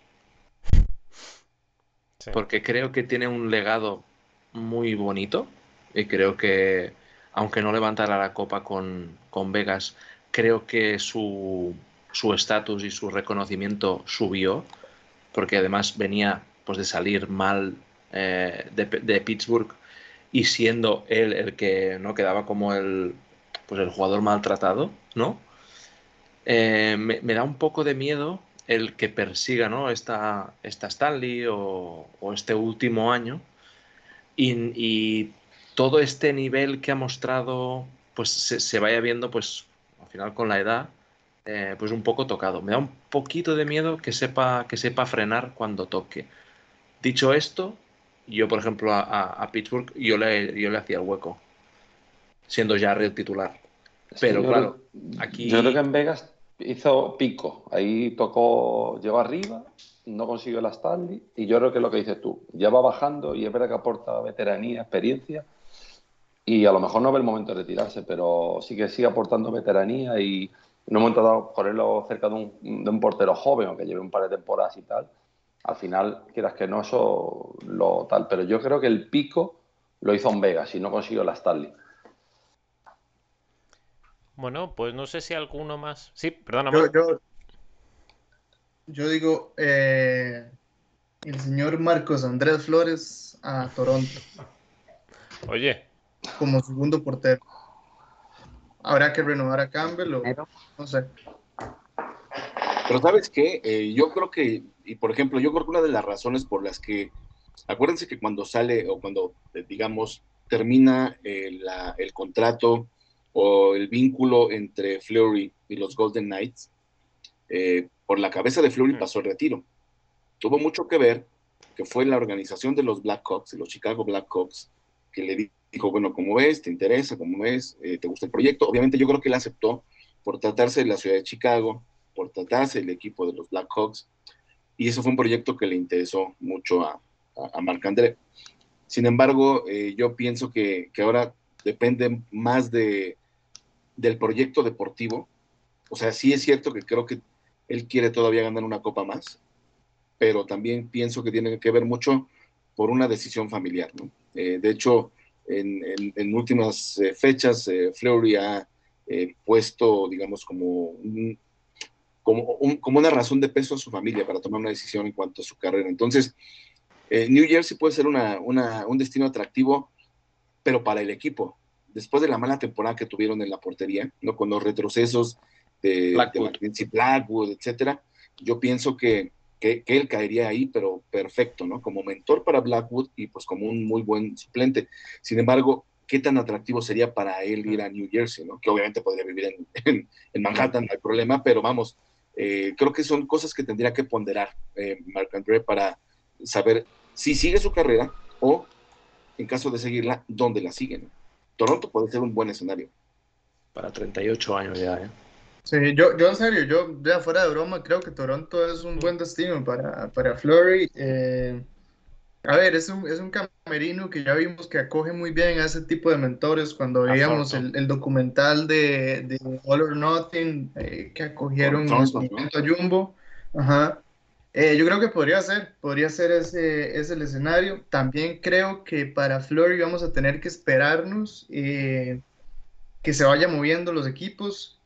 Sí. Porque creo que tiene un legado muy bonito y creo que, aunque no levantara la copa con, con Vegas, creo que su su estatus y su reconocimiento subió, porque además venía pues de salir mal eh, de, de Pittsburgh y siendo él el que no quedaba como el pues el jugador maltratado, ¿no? Eh, me, me da un poco de miedo el que persiga ¿no? esta, esta Stanley o, o este último año y, y todo este nivel que ha mostrado pues se, se vaya viendo pues al final con la edad eh, pues un poco tocado. Me da un poquito de miedo que sepa, que sepa frenar cuando toque. Dicho esto, yo por ejemplo a, a, a Pittsburgh yo le, yo le hacía el hueco, siendo el titular. Pero claro, creo- aquí... Yo creo que en Vegas hizo pico. Ahí tocó, llegó arriba, no consiguió la Stanley. Y yo creo que es lo que dices tú. Ya va bajando y es verdad que aporta veteranía, experiencia. Y a lo mejor no ve el momento de retirarse, pero sí que sigue aportando veteranía y un momento dado ponerlo cerca de un, de un portero joven, aunque lleve un par de temporadas y tal. Al final, quieras que no, eso lo tal. Pero yo creo que el pico lo hizo en Vegas y no consiguió la Stanley. Bueno, pues no sé si alguno más. Sí, perdona, Yo, yo, yo digo, eh, el señor Marcos Andrés Flores a Toronto Oye, como segundo portero. Habrá que renovar a Campbell o Pero no sé. Pero ¿sabes qué? Eh, yo creo que, y por ejemplo, yo creo que una de las razones por las que, acuérdense que cuando sale o cuando, eh, digamos, termina eh, la- el contrato o el vínculo entre Fleury y los Golden Knights, eh, por la cabeza de Fleury pasó el retiro. Tuvo mucho que ver que fue la organización de los Blackhawks, de los Chicago Blackhawks, que le dijo, bueno, ¿cómo ves? ¿Te interesa? ¿Cómo ves? Eh, ¿Te gusta el proyecto? Obviamente yo creo que él aceptó por tratarse de la ciudad de Chicago, por tratarse del equipo de los Blackhawks, y eso fue un proyecto que le interesó mucho a, a, a Marc André. Sin embargo, eh, yo pienso que, que ahora depende más de, del proyecto deportivo. O sea, sí es cierto que creo que él quiere todavía ganar una copa más, pero también pienso que tiene que ver mucho por una decisión familiar. Eh, de hecho, en, en, últimas eh, fechas, eh, Fleury ha puesto, digamos, como, un, como, un, como, una razón de peso a su familia para tomar una decisión en cuanto a su carrera. Entonces, eh, New Jersey puede ser una, una, un destino atractivo, pero para el equipo. Después de la mala temporada que tuvieron en la portería, ¿no? con los retrocesos de Blackwood, de Blackwood etcétera, yo pienso que, que, que, él caería ahí, pero perfecto, ¿no? Como mentor para Blackwood y pues como un muy buen suplente. Sin embargo, ¿qué tan atractivo sería para él ir a New Jersey, ¿no? Que obviamente podría vivir en, en, en Manhattan, no hay problema, pero vamos, eh, creo que son cosas que tendría que ponderar eh, Marc André para saber si sigue su carrera o, en caso de seguirla, dónde la sigue, ¿no? Toronto puede ser un buen escenario. Para 38 años ya, ¿eh? Sí, yo, yo en serio, yo ya fuera de broma, creo que Toronto es un buen destino para, para Flurry. Eh, A ver, es un, es un camerino que ya vimos que acoge muy bien a ese tipo de mentores cuando veíamos el, el, documental de, de, All or Nothing eh, que acogieron en su momento a Jumbo. Ajá. Eh, yo creo que podría ser, podría ser ese, ese el escenario. También creo que para Flurry vamos a tener que esperarnos eh, que se vayan moviendo los equipos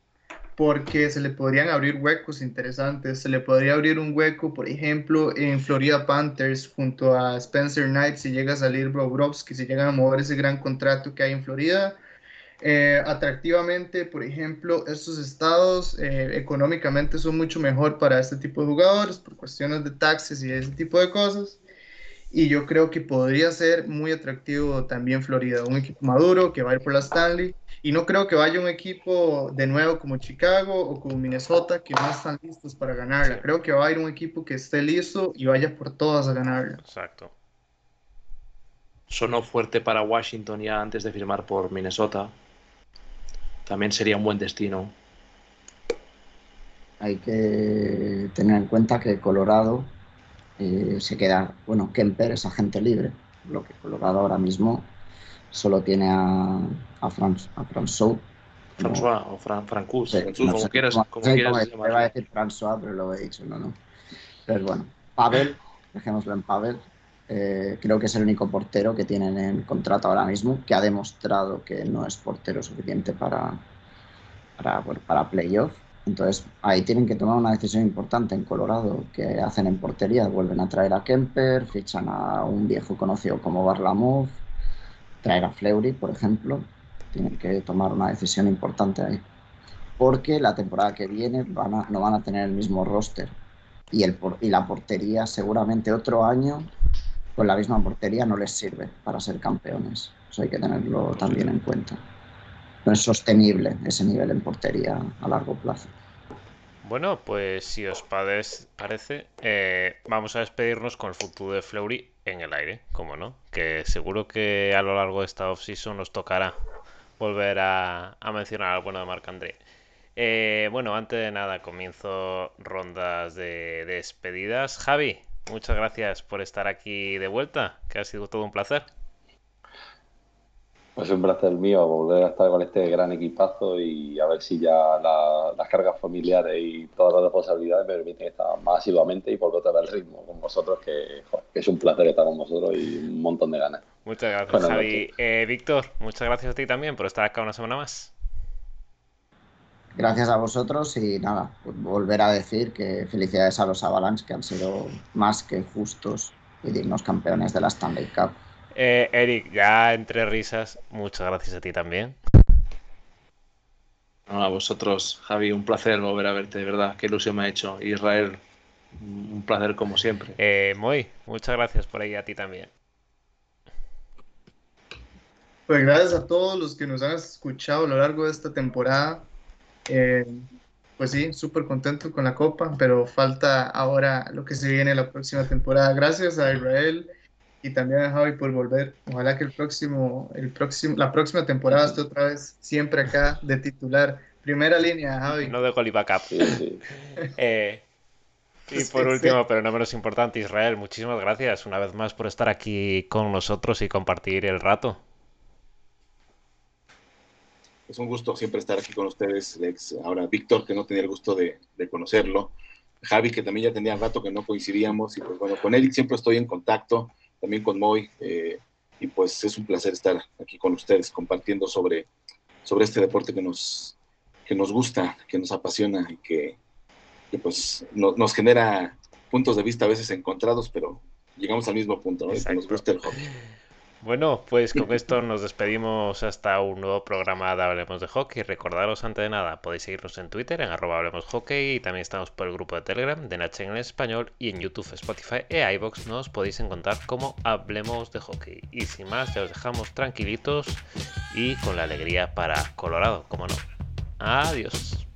porque se le podrían abrir huecos interesantes. Se le podría abrir un hueco, por ejemplo, en Florida Panthers junto a Spencer Knight, si llega a salir Bobrovsky, si llegan a mover ese gran contrato que hay en Florida. Eh, atractivamente, por ejemplo, estos estados eh, económicamente son mucho mejor para este tipo de jugadores por cuestiones de taxes y ese tipo de cosas. Y yo creo que podría ser muy atractivo también Florida, un equipo maduro que va a ir por la Stanley y no creo que vaya un equipo de nuevo como Chicago o como Minnesota que no están listos para ganarla. Creo que va a ir un equipo que esté listo y vaya por todas a ganarla. Exacto. Sonó fuerte para Washington ya antes de firmar por Minnesota. También sería un buen destino. Hay que tener en cuenta que Colorado eh, se queda, bueno, Kemper es agente libre, lo que Colorado ahora mismo solo tiene a, a, Franz, a François. François o Fran, Francus, sí, no como quieras. Como, como quieras va a decir François, pero lo he dicho, no, no. Pero bueno, Pavel, dejémoslo en Pavel. Eh, creo que es el único portero que tienen en contrato ahora mismo, que ha demostrado que no es portero suficiente para, para, bueno, para playoff. Entonces ahí tienen que tomar una decisión importante en Colorado, que hacen en portería, vuelven a traer a Kemper, fichan a un viejo conocido como Barlamov, traer a Fleury, por ejemplo, tienen que tomar una decisión importante ahí. Porque la temporada que viene no van a tener el mismo roster. Y, el, y la portería, seguramente otro año, con la misma portería no les sirve para ser campeones. Eso hay que tenerlo también en cuenta. No es sostenible ese nivel en portería a largo plazo. Bueno, pues si os parece, eh, vamos a despedirnos con el futuro de Fleury en el aire, como no, que seguro que a lo largo de esta off-season nos tocará volver a, mencionar al bueno de Marc André. Eh, bueno, antes de nada, comienzo rondas de, de despedidas. Javi, muchas gracias por estar aquí de vuelta, que ha sido todo un placer. Pues es un placer mío volver a estar con este gran equipazo y a ver si ya las cargas familiares y todas las responsabilidades me permiten estar más asiduamente y volver a dar el ritmo con vosotros, que, es un placer estar con vosotros y un montón de ganas. Muchas gracias, Javi. Eh, Víctor, muchas gracias a ti también por estar acá una semana más. Gracias a vosotros y nada, volver a decir que felicidades a los Avalanche que han sido más que justos y dignos campeones de la Stanley Cup. Eh, Eric, ya entre risas, muchas gracias a ti también. a vosotros, Javi, un placer volver a verte, de verdad. Qué ilusión me ha hecho. Israel, un placer como siempre. Eh, Moy, muchas gracias por ahí a ti también. Pues gracias a todos los que nos han escuchado a lo largo de esta temporada. Eh, pues sí, súper contento con la copa, pero falta ahora lo que se viene la próxima temporada. Gracias a Israel y también a Javi por volver. Ojalá que el próximo, el próximo, la próxima temporada esté otra vez siempre acá de titular. Primera línea, Javi. No dejo el backup. eh, y por último, pero no menos importante, Israel, muchísimas gracias una vez más por estar aquí con nosotros y compartir el rato. Es un gusto siempre estar aquí con ustedes, Lex. Ahora, Víctor, que no tenía el gusto de, de conocerlo. Javi, que también ya tenía rato que no coincidíamos. Y pues bueno, con él siempre estoy en contacto también con Moy. Eh, y pues es un placer estar aquí con ustedes compartiendo sobre, sobre este deporte que nos, que nos gusta, que nos apasiona y que, pues nos genera puntos de vista a veces encontrados, pero llegamos al mismo punto, ¿no? que nos gusta el hockey. Bueno, pues con esto nos despedimos hasta un nuevo programa de Hablemos de Hockey. Recordaros antes de nada, podéis seguirnos en Twitter en arroba Hablemos Hockey y también estamos por el grupo de Telegram de Nachen en español y en YouTube, Spotify e iBox nos podéis encontrar como Hablemos de Hockey. Y sin más, ya os dejamos tranquilitos y con la alegría para Colorado, como no. Adiós.